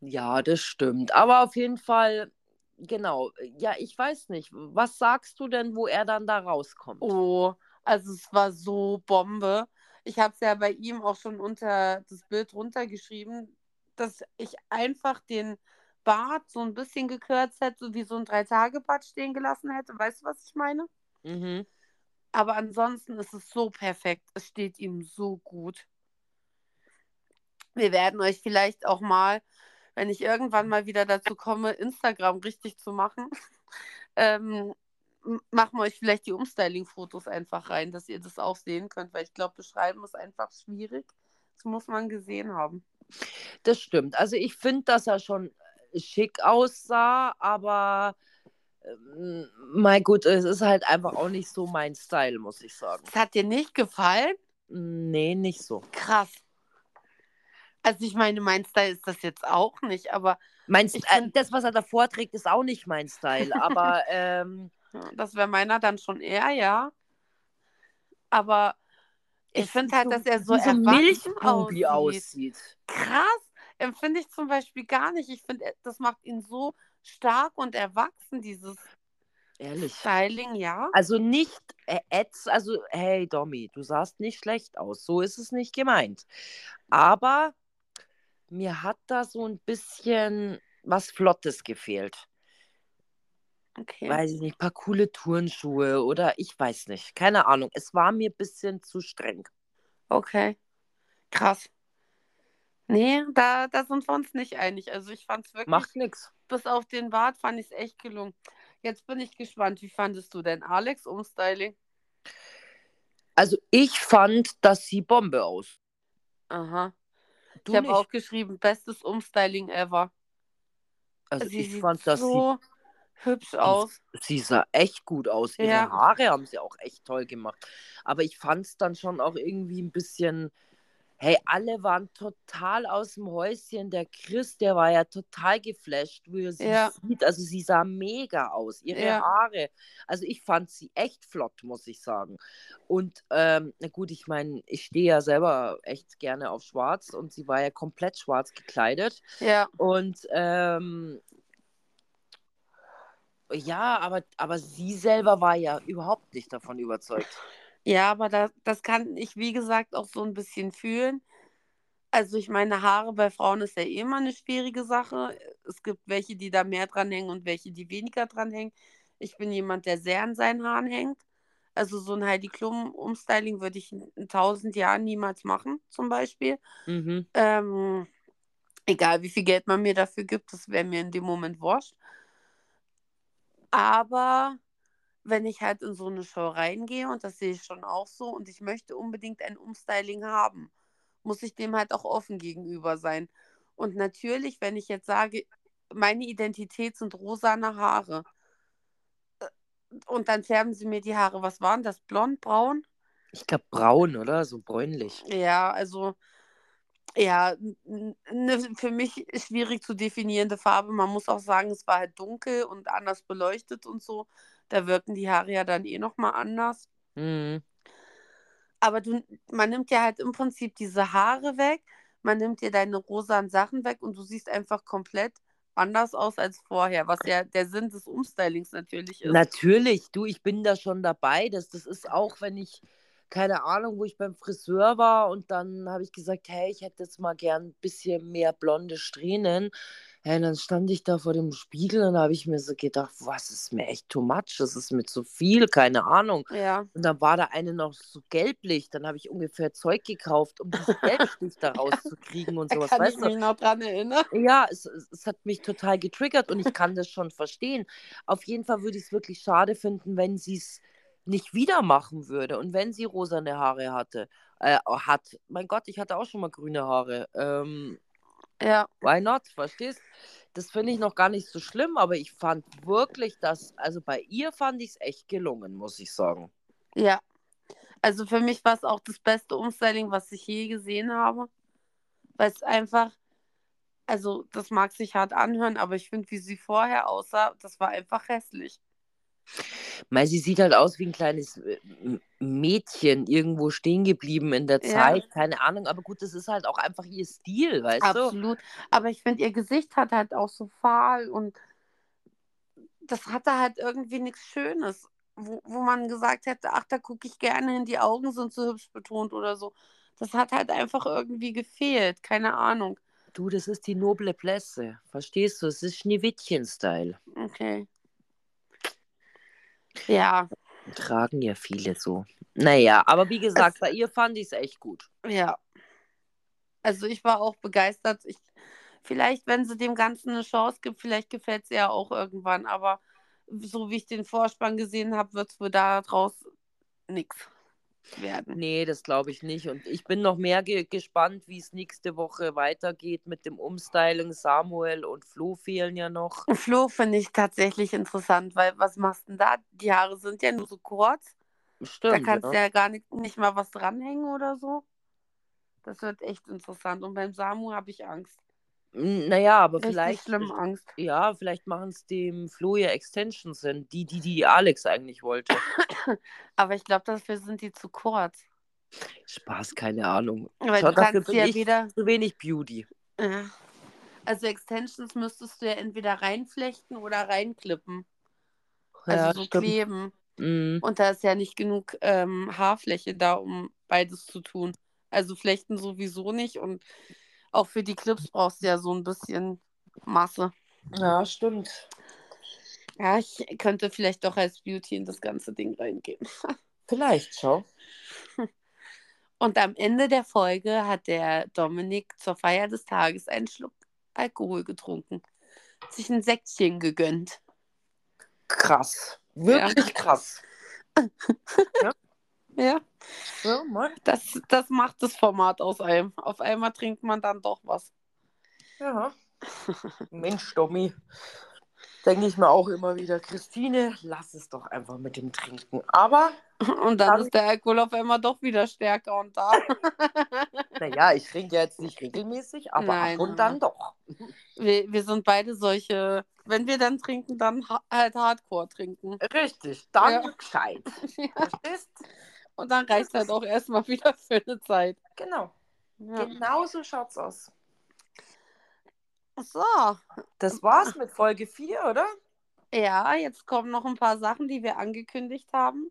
Ja, das stimmt. Aber auf jeden Fall, genau. Ja, ich weiß nicht. Was sagst du denn, wo er dann da rauskommt? Oh, also es war so Bombe. Ich habe es ja bei ihm auch schon unter das Bild runtergeschrieben, dass ich einfach den Bart so ein bisschen gekürzt hätte, so wie so ein Drei-Tage-Bart stehen gelassen hätte. Weißt du, was ich meine? Mhm. Aber ansonsten ist es so perfekt. Es steht ihm so gut. Wir werden euch vielleicht auch mal, wenn ich irgendwann mal wieder dazu komme, Instagram richtig zu machen, ähm, machen wir euch vielleicht die Umstyling-Fotos einfach rein, dass ihr das auch sehen könnt, weil ich glaube, beschreiben ist einfach schwierig. Das muss man gesehen haben. Das stimmt. Also ich finde, dass er schon schick aussah, aber ähm, mein Gott, es ist halt einfach auch nicht so mein Style, muss ich sagen. Das hat dir nicht gefallen? Nee, nicht so. Krass. Also ich meine, mein Style ist das jetzt auch nicht, aber Meinst Ich äh, find- das, was er da vorträgt, ist auch nicht mein Style, aber ähm, Das wäre meiner dann schon eher, ja. Aber ich finde halt, dass er so so Milchbubi aussieht. aussieht. Krass, empfinde ich zum Beispiel gar nicht. Ich finde, das macht ihn so stark und erwachsen, dieses Ehrlich. Styling, ja. Also nicht äh, ätz, also hey Domi, du sahst nicht schlecht aus, so ist es nicht gemeint. Aber mir hat da so ein bisschen was Flottes gefehlt. Okay. Weiß ich nicht, paar coole Turnschuhe oder ich weiß nicht, keine Ahnung. Es war mir ein bisschen zu streng. Okay. Krass. Nee, da, da sind wir uns nicht einig. Also ich fand es wirklich, Macht nix. bis auf den Bart fand ich es echt gelungen. Jetzt bin ich gespannt, wie fandest du denn Alex Umstyling? Also ich fand, das sieht Bombe aus. Aha. Du ich habe auch geschrieben, bestes Umstyling ever. also Sie ich fand, das so hübsch aus. sie sah echt gut aus. Ihre Ja. Haare haben sie auch echt toll gemacht. Aber ich fand es dann schon auch irgendwie ein bisschen, hey, alle waren total aus dem Häuschen. Der Chris, der war ja total geflasht, wie er sie Ja. sieht. Also sie sah mega aus. Ihre Ja. Haare. Also ich fand sie echt flott, muss ich sagen. Und ähm, na gut, ich meine, ich stehe ja selber echt gerne auf Schwarz und sie war ja komplett schwarz gekleidet. Ja, Und ähm, ja, aber, aber sie selber war ja überhaupt nicht davon überzeugt. Ja, aber da, das kann ich, wie gesagt, auch so ein bisschen fühlen. Also ich meine, Haare bei Frauen ist ja eh immer eine schwierige Sache. es gibt welche, die da mehr dran hängen und welche, die weniger dran hängen. Ich bin jemand, der sehr an seinen Haaren hängt. Also so ein Heidi Klum Umstyling würde ich in tausend Jahren niemals machen, zum Beispiel. Mhm. Ähm, egal wie viel Geld man mir dafür gibt, das wäre mir in dem Moment wurscht. Aber wenn ich halt in so eine Show reingehe und das sehe ich schon auch so und ich möchte unbedingt ein Umstyling haben, muss ich dem halt auch offen gegenüber sein. Und natürlich, wenn ich jetzt sage, meine Identität sind rosane Haare äh, und dann färben sie mir die Haare, was waren das? Blond, braun? Ich glaube braun, oder? So bräunlich. Ja, also ja, eine für mich schwierig zu definierende Farbe. Man muss auch sagen, es war halt dunkel und anders beleuchtet und so. Da wirken die Haare ja dann eh nochmal anders. Mhm. Aber du, man nimmt ja halt im Prinzip diese Haare weg, man nimmt dir deine rosanen Sachen weg und du siehst einfach komplett anders aus als vorher, was ja der Sinn des Umstylings natürlich ist. Natürlich, du, ich bin da schon dabei. Das, das ist auch, wenn ich, keine Ahnung, wo ich beim Friseur war und dann habe ich gesagt, hey, ich hätte jetzt mal gern ein bisschen mehr blonde Strähnen. Ja, und dann stand ich da vor dem Spiegel und habe ich mir so gedacht, was ist mir echt too much, das ist mir zu viel, keine Ahnung. Ja. Und dann war da eine noch so gelblich, dann habe ich ungefähr Zeug gekauft, um diesen Gelbstich da rauszukriegen und Da sowas, kann ich weißt du? mich noch dran erinnern. Ja, es, es, es hat mich total getriggert und ich kann das schon verstehen. Auf jeden Fall würde ich es wirklich schade finden, wenn sie es nicht wieder machen würde und wenn sie rosane Haare hatte, äh, hat. Mein Gott, ich hatte auch schon mal grüne Haare. Ähm, Ja, why not? Verstehst? Das finde ich noch gar nicht so schlimm, aber ich fand wirklich, dass, also bei ihr fand ich es echt gelungen, muss ich sagen. ja. Also für mich war es auch das beste Umstyling, was ich je gesehen habe. Weil es einfach, also das mag sich hart anhören, aber ich finde, wie sie vorher aussah, das war einfach hässlich. Weil sie sieht halt aus wie ein kleines äh, Mädchen, irgendwo stehen geblieben in der Ja. Zeit, keine Ahnung, aber gut, das ist halt auch einfach ihr Stil, weißt du? Absolut. Aber ich finde, ihr Gesicht hat halt auch so fahl und das hatte halt irgendwie nichts Schönes, wo, wo man gesagt hätte, ach, da gucke ich gerne hin, die Augen sind so hübsch betont oder so. Das hat halt einfach irgendwie gefehlt, keine Ahnung. Du, das ist die noble Plässe, verstehst du? Es ist Schneewittchen-Style. Okay. Ja, Tragen ja viele so. Naja, aber wie gesagt, bei ihr fand ich es echt gut. ja. Also ich war auch begeistert. Ich, vielleicht, wenn sie dem Ganzen eine Chance gibt, vielleicht gefällt es ihr ja auch irgendwann. Aber so wie ich den Vorspann gesehen habe, wird es wohl daraus nichts werden. Nee, das glaube ich nicht. Und ich bin noch mehr ge gespannt, wie es nächste Woche weitergeht mit dem Umstyling. Samuel und Flo fehlen ja noch. Flo finde ich tatsächlich interessant, weil was machst du denn da? Die Haare sind ja nur so kurz. Da Stimmt. kannst du ja. ja gar nicht, nicht mal was dranhängen oder so. Das wird echt interessant. Und beim Samu habe ich Angst. Naja, aber Richtig vielleicht. schlimm Angst. Ja, vielleicht machen es dem Flo ja Extensions hin, die, die, die Alex eigentlich wollte. Aber ich glaube, dafür sind die zu kurz. Spaß, keine Ahnung. Weil Schau, du dafür kannst bin ja ich wieder. zu wenig Beauty. Also Extensions müsstest du ja entweder reinflechten oder reinklippen. Also Ja, so stimmt. kleben. Mm, Und da ist ja nicht genug ähm, Haarfläche da, um beides zu tun. Also flechten sowieso nicht. Und auch für die Clips brauchst du ja so ein bisschen Masse. Ja, stimmt. Ja, ich könnte vielleicht doch als Beauty in das ganze Ding reingehen. Vielleicht, schau. Und am Ende der Folge hat der Dominik zur Feier des Tages einen Schluck Alkohol getrunken. Sich ein Säckchen gegönnt. Krass. Wirklich krass. Ja, Ja, Mann. das, das macht das Format aus einem. Auf einmal trinkt man dann doch was. Ja. Mensch, Domi. Denke ich mir auch immer wieder, Christine, lass es doch einfach mit dem Trinken. Aber, Und dann Dann- ist der Alkohol auf einmal doch wieder stärker und da. naja, ich trinke ja jetzt nicht regelmäßig, aber Nein, ab und dann doch. Wir, wir sind beide solche, wenn wir dann trinken, dann ha halt Hardcore trinken. Richtig, dann Ja. gescheit. Verstehst? Und dann reicht halt auch erstmal wieder für eine Zeit. Genau. Ja. Genau so schaut's aus. So, Das war's mit Folge 4, oder? ja, jetzt kommen noch ein paar Sachen, die wir angekündigt haben.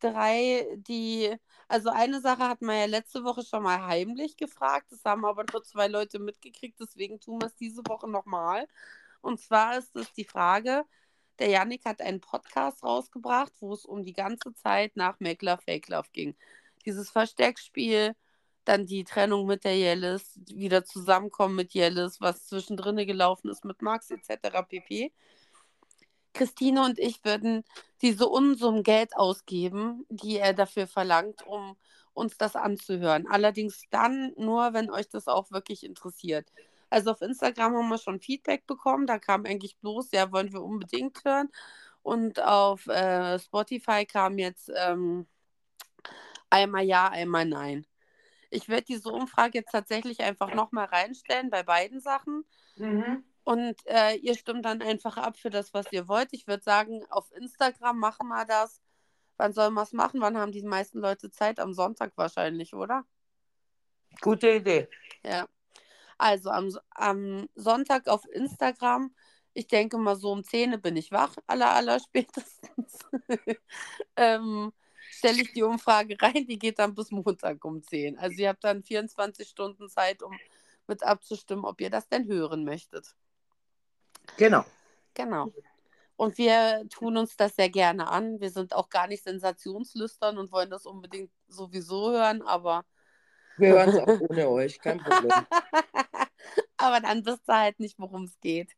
drei, die, also eine Sache hat man ja letzte Woche schon mal heimlich gefragt, das haben aber nur zwei Leute mitgekriegt, deswegen tun wir es diese Woche nochmal. Und zwar ist es die Frage, der Yannick hat einen Podcast rausgebracht, wo es um die ganze Zeit nach Make Fake Love ging. Dieses Versteckspiel, dann die Trennung mit der Jellis, wieder zusammenkommen mit Jellis, was zwischendrin gelaufen ist mit Max etc. pp. Christine und ich würden diese Unsummen Geld ausgeben, die er dafür verlangt, um uns das anzuhören. Allerdings dann nur, wenn euch das auch wirklich interessiert. Also auf Instagram haben wir schon Feedback bekommen. Da kam eigentlich bloß, ja, wollen wir unbedingt hören. Und auf äh, Spotify kam jetzt ähm, einmal ja, einmal nein. Ich werde diese Umfrage jetzt tatsächlich einfach nochmal reinstellen bei beiden Sachen. Mhm. Und äh, ihr stimmt dann einfach ab für das, was ihr wollt. Ich würde sagen, auf Instagram machen wir das. Wann sollen wir es machen? Wann haben die meisten Leute Zeit? Am Sonntag wahrscheinlich, oder? Gute Idee. Ja. Also am, am Sonntag auf Instagram, ich denke mal so um 10 bin ich wach, aller, aller spätestens. ähm, stelle ich die Umfrage rein, die geht dann bis Montag um 10. Also ihr habt dann 24 Stunden Zeit, um mit abzustimmen, ob ihr das denn hören möchtet. Genau. Genau. Und wir tun uns das sehr gerne an. Wir sind auch gar nicht sensationslüstern und wollen das unbedingt sowieso hören, aber wir hören es auch ohne euch, kein Problem. Aber dann wisst ihr halt nicht, worum es geht.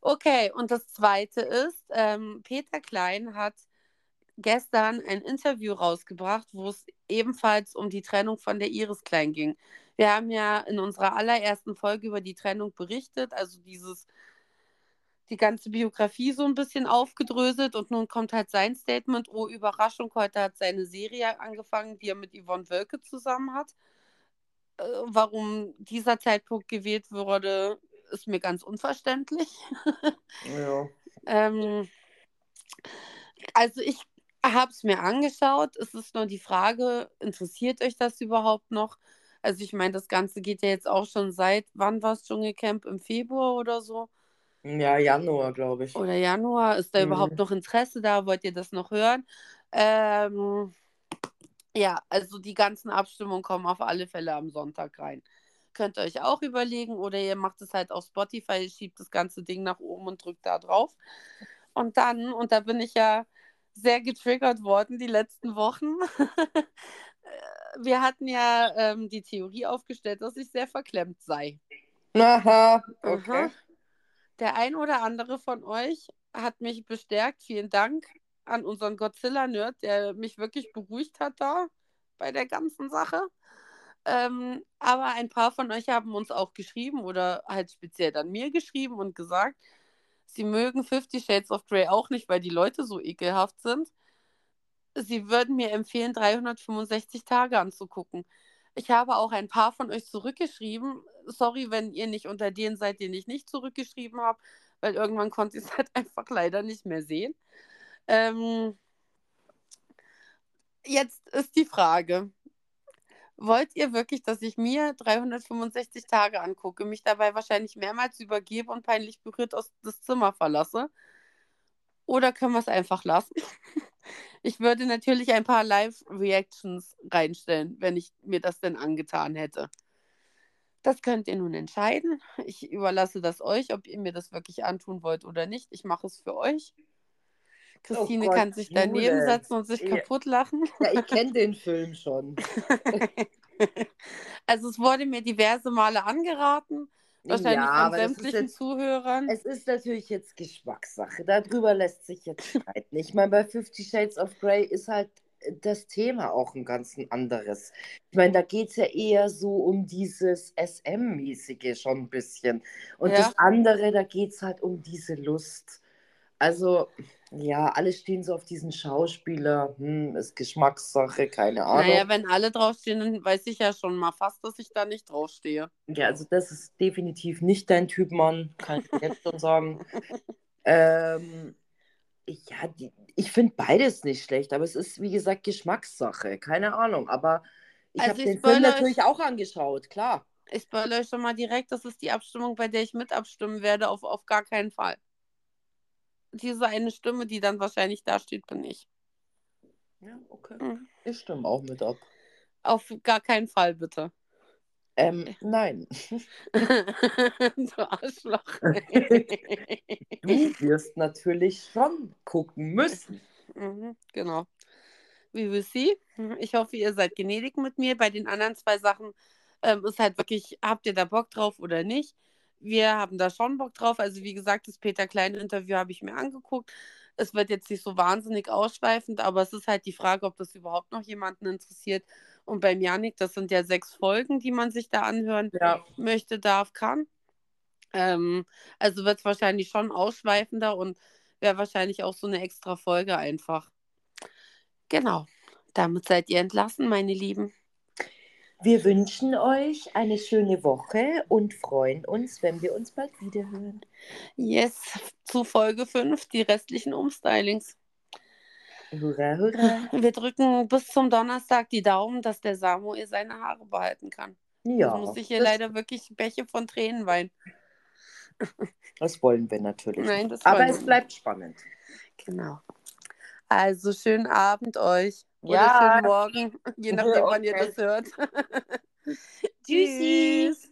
Okay, und das Zweite ist, ähm, Peter Klein hat gestern ein Interview rausgebracht, wo es ebenfalls um die Trennung von der Iris Klein ging. Wir haben ja in unserer allerersten Folge über die Trennung berichtet, also dieses die ganze Biografie so ein bisschen aufgedröselt und nun kommt halt sein Statement, oh Überraschung, heute hat seine Serie angefangen, die er mit Yvonne Wölke zusammen hat. Äh, warum dieser Zeitpunkt gewählt wurde, ist mir ganz unverständlich. ja. ähm, also ich habe es mir angeschaut. Es ist nur die Frage, interessiert euch das überhaupt noch? Also ich meine, das Ganze geht ja jetzt auch schon seit, wann war es Dschungelcamp? Im Februar oder so? Ja, Januar, glaube ich. Oder Januar. Ist da mhm. überhaupt noch Interesse da? Wollt ihr das noch hören? Ähm, ja, also die ganzen Abstimmungen kommen auf alle Fälle am Sonntag rein. Könnt ihr euch auch überlegen oder ihr macht es halt auf Spotify, schiebt das ganze Ding nach oben und drückt da drauf. Und dann, und da bin ich ja sehr getriggert worden die letzten Wochen. Wir hatten ja ähm, die Theorie aufgestellt, dass ich sehr verklemmt sei. Aha, okay. Aha. Der ein oder andere von euch hat mich bestärkt. Vielen Dank an unseren Godzilla-Nerd, der mich wirklich beruhigt hat da bei der ganzen Sache. Ähm, aber ein paar von euch haben uns auch geschrieben oder halt speziell dann mir geschrieben und gesagt, sie mögen Fifty Shades of Grey auch nicht, weil die Leute so ekelhaft sind. Sie würden mir empfehlen, 365 Tage anzugucken. Ich habe auch ein paar von euch zurückgeschrieben. Sorry, wenn ihr nicht unter denen seid, denen ich nicht zurückgeschrieben habe, weil irgendwann konnte ich es halt einfach leider nicht mehr sehen. Ähm, jetzt ist die Frage, wollt ihr wirklich, dass ich mir 365 Tage angucke, mich dabei wahrscheinlich mehrmals übergebe und peinlich berührt aus das Zimmer verlasse? Oder können wir es einfach lassen? Ich würde natürlich ein paar Live-Reactions reinstellen, wenn ich mir das denn angetan hätte. Das könnt ihr nun entscheiden. Ich überlasse das euch, ob ihr mir das wirklich antun wollt oder nicht. Ich mache es für euch. Christine oh Gott, kann sich daneben Jule. setzen und sich ja. kaputt lachen. Ja, ich kenne den Film schon. also es wurde mir diverse Male angeraten. Wahrscheinlich ja, von sämtlichen jetzt, Zuhörern. Es ist natürlich jetzt Geschmackssache. Darüber lässt sich jetzt streiten. Ich meine, bei Fifty Shades of Grey ist halt das Thema auch ein ganz anderes. Ich meine, da geht es ja eher so um dieses SM-mäßige schon ein bisschen. Und ja. das andere, da geht es halt um diese Lust. Also, ja, alle stehen so auf diesen Schauspieler. Hm, ist Geschmackssache, keine Ahnung. Naja, wenn alle draufstehen, dann weiß ich ja schon mal fast, dass ich da nicht draufstehe. Ja, also das ist definitiv nicht dein Typ, Mann. Kann ich jetzt schon sagen. ähm, ja, die, ich finde beides nicht schlecht, aber es ist, wie gesagt, Geschmackssache. Keine Ahnung. Aber ich also habe den Film natürlich euch, auch angeschaut, klar. Ich spoilere euch schon mal direkt, das ist die Abstimmung, bei der ich mit abstimmen werde, auf, auf gar keinen Fall diese eine Stimme, die dann wahrscheinlich da steht, bin ich. Ja, okay. Mhm. Ich stimme auch mit ab. Auf gar keinen Fall, bitte. Ähm, nein. du Arschloch. Du wirst natürlich schon gucken müssen. Mhm, genau. Wie will sie? Ich hoffe, ihr seid gnädig mit mir. Bei den anderen zwei Sachen ähm, ist halt wirklich, habt ihr da Bock drauf oder nicht? Wir haben da schon Bock drauf. Also wie gesagt, das Peter Klein-Interview habe ich mir angeguckt. Es wird jetzt nicht so wahnsinnig ausschweifend, aber es ist halt die Frage, ob das überhaupt noch jemanden interessiert. Und beim Janik, das sind ja sechs Folgen, die man sich da anhören Ja. möchte, darf, kann. Ähm, also wird es wahrscheinlich schon ausschweifender und wäre wahrscheinlich auch so eine extra Folge einfach. Genau. Damit seid ihr entlassen, meine Lieben. Wir wünschen euch eine schöne Woche und freuen uns, wenn wir uns bald wiederhören. Yes, zu Folge 5, die restlichen Umstylings. Hurra, hurra. Wir drücken bis zum Donnerstag die Daumen, dass der Samuel seine Haare behalten kann. Ja, Ja, muss ich hier leider wirklich Bäche von Tränen weinen. das wollen wir natürlich. Nein, das Aber es bleibt spannend. Genau. Also schönen Abend euch. Oder Ja. schönen Morgen, je nachdem, wann ihr das hört. Tschüss.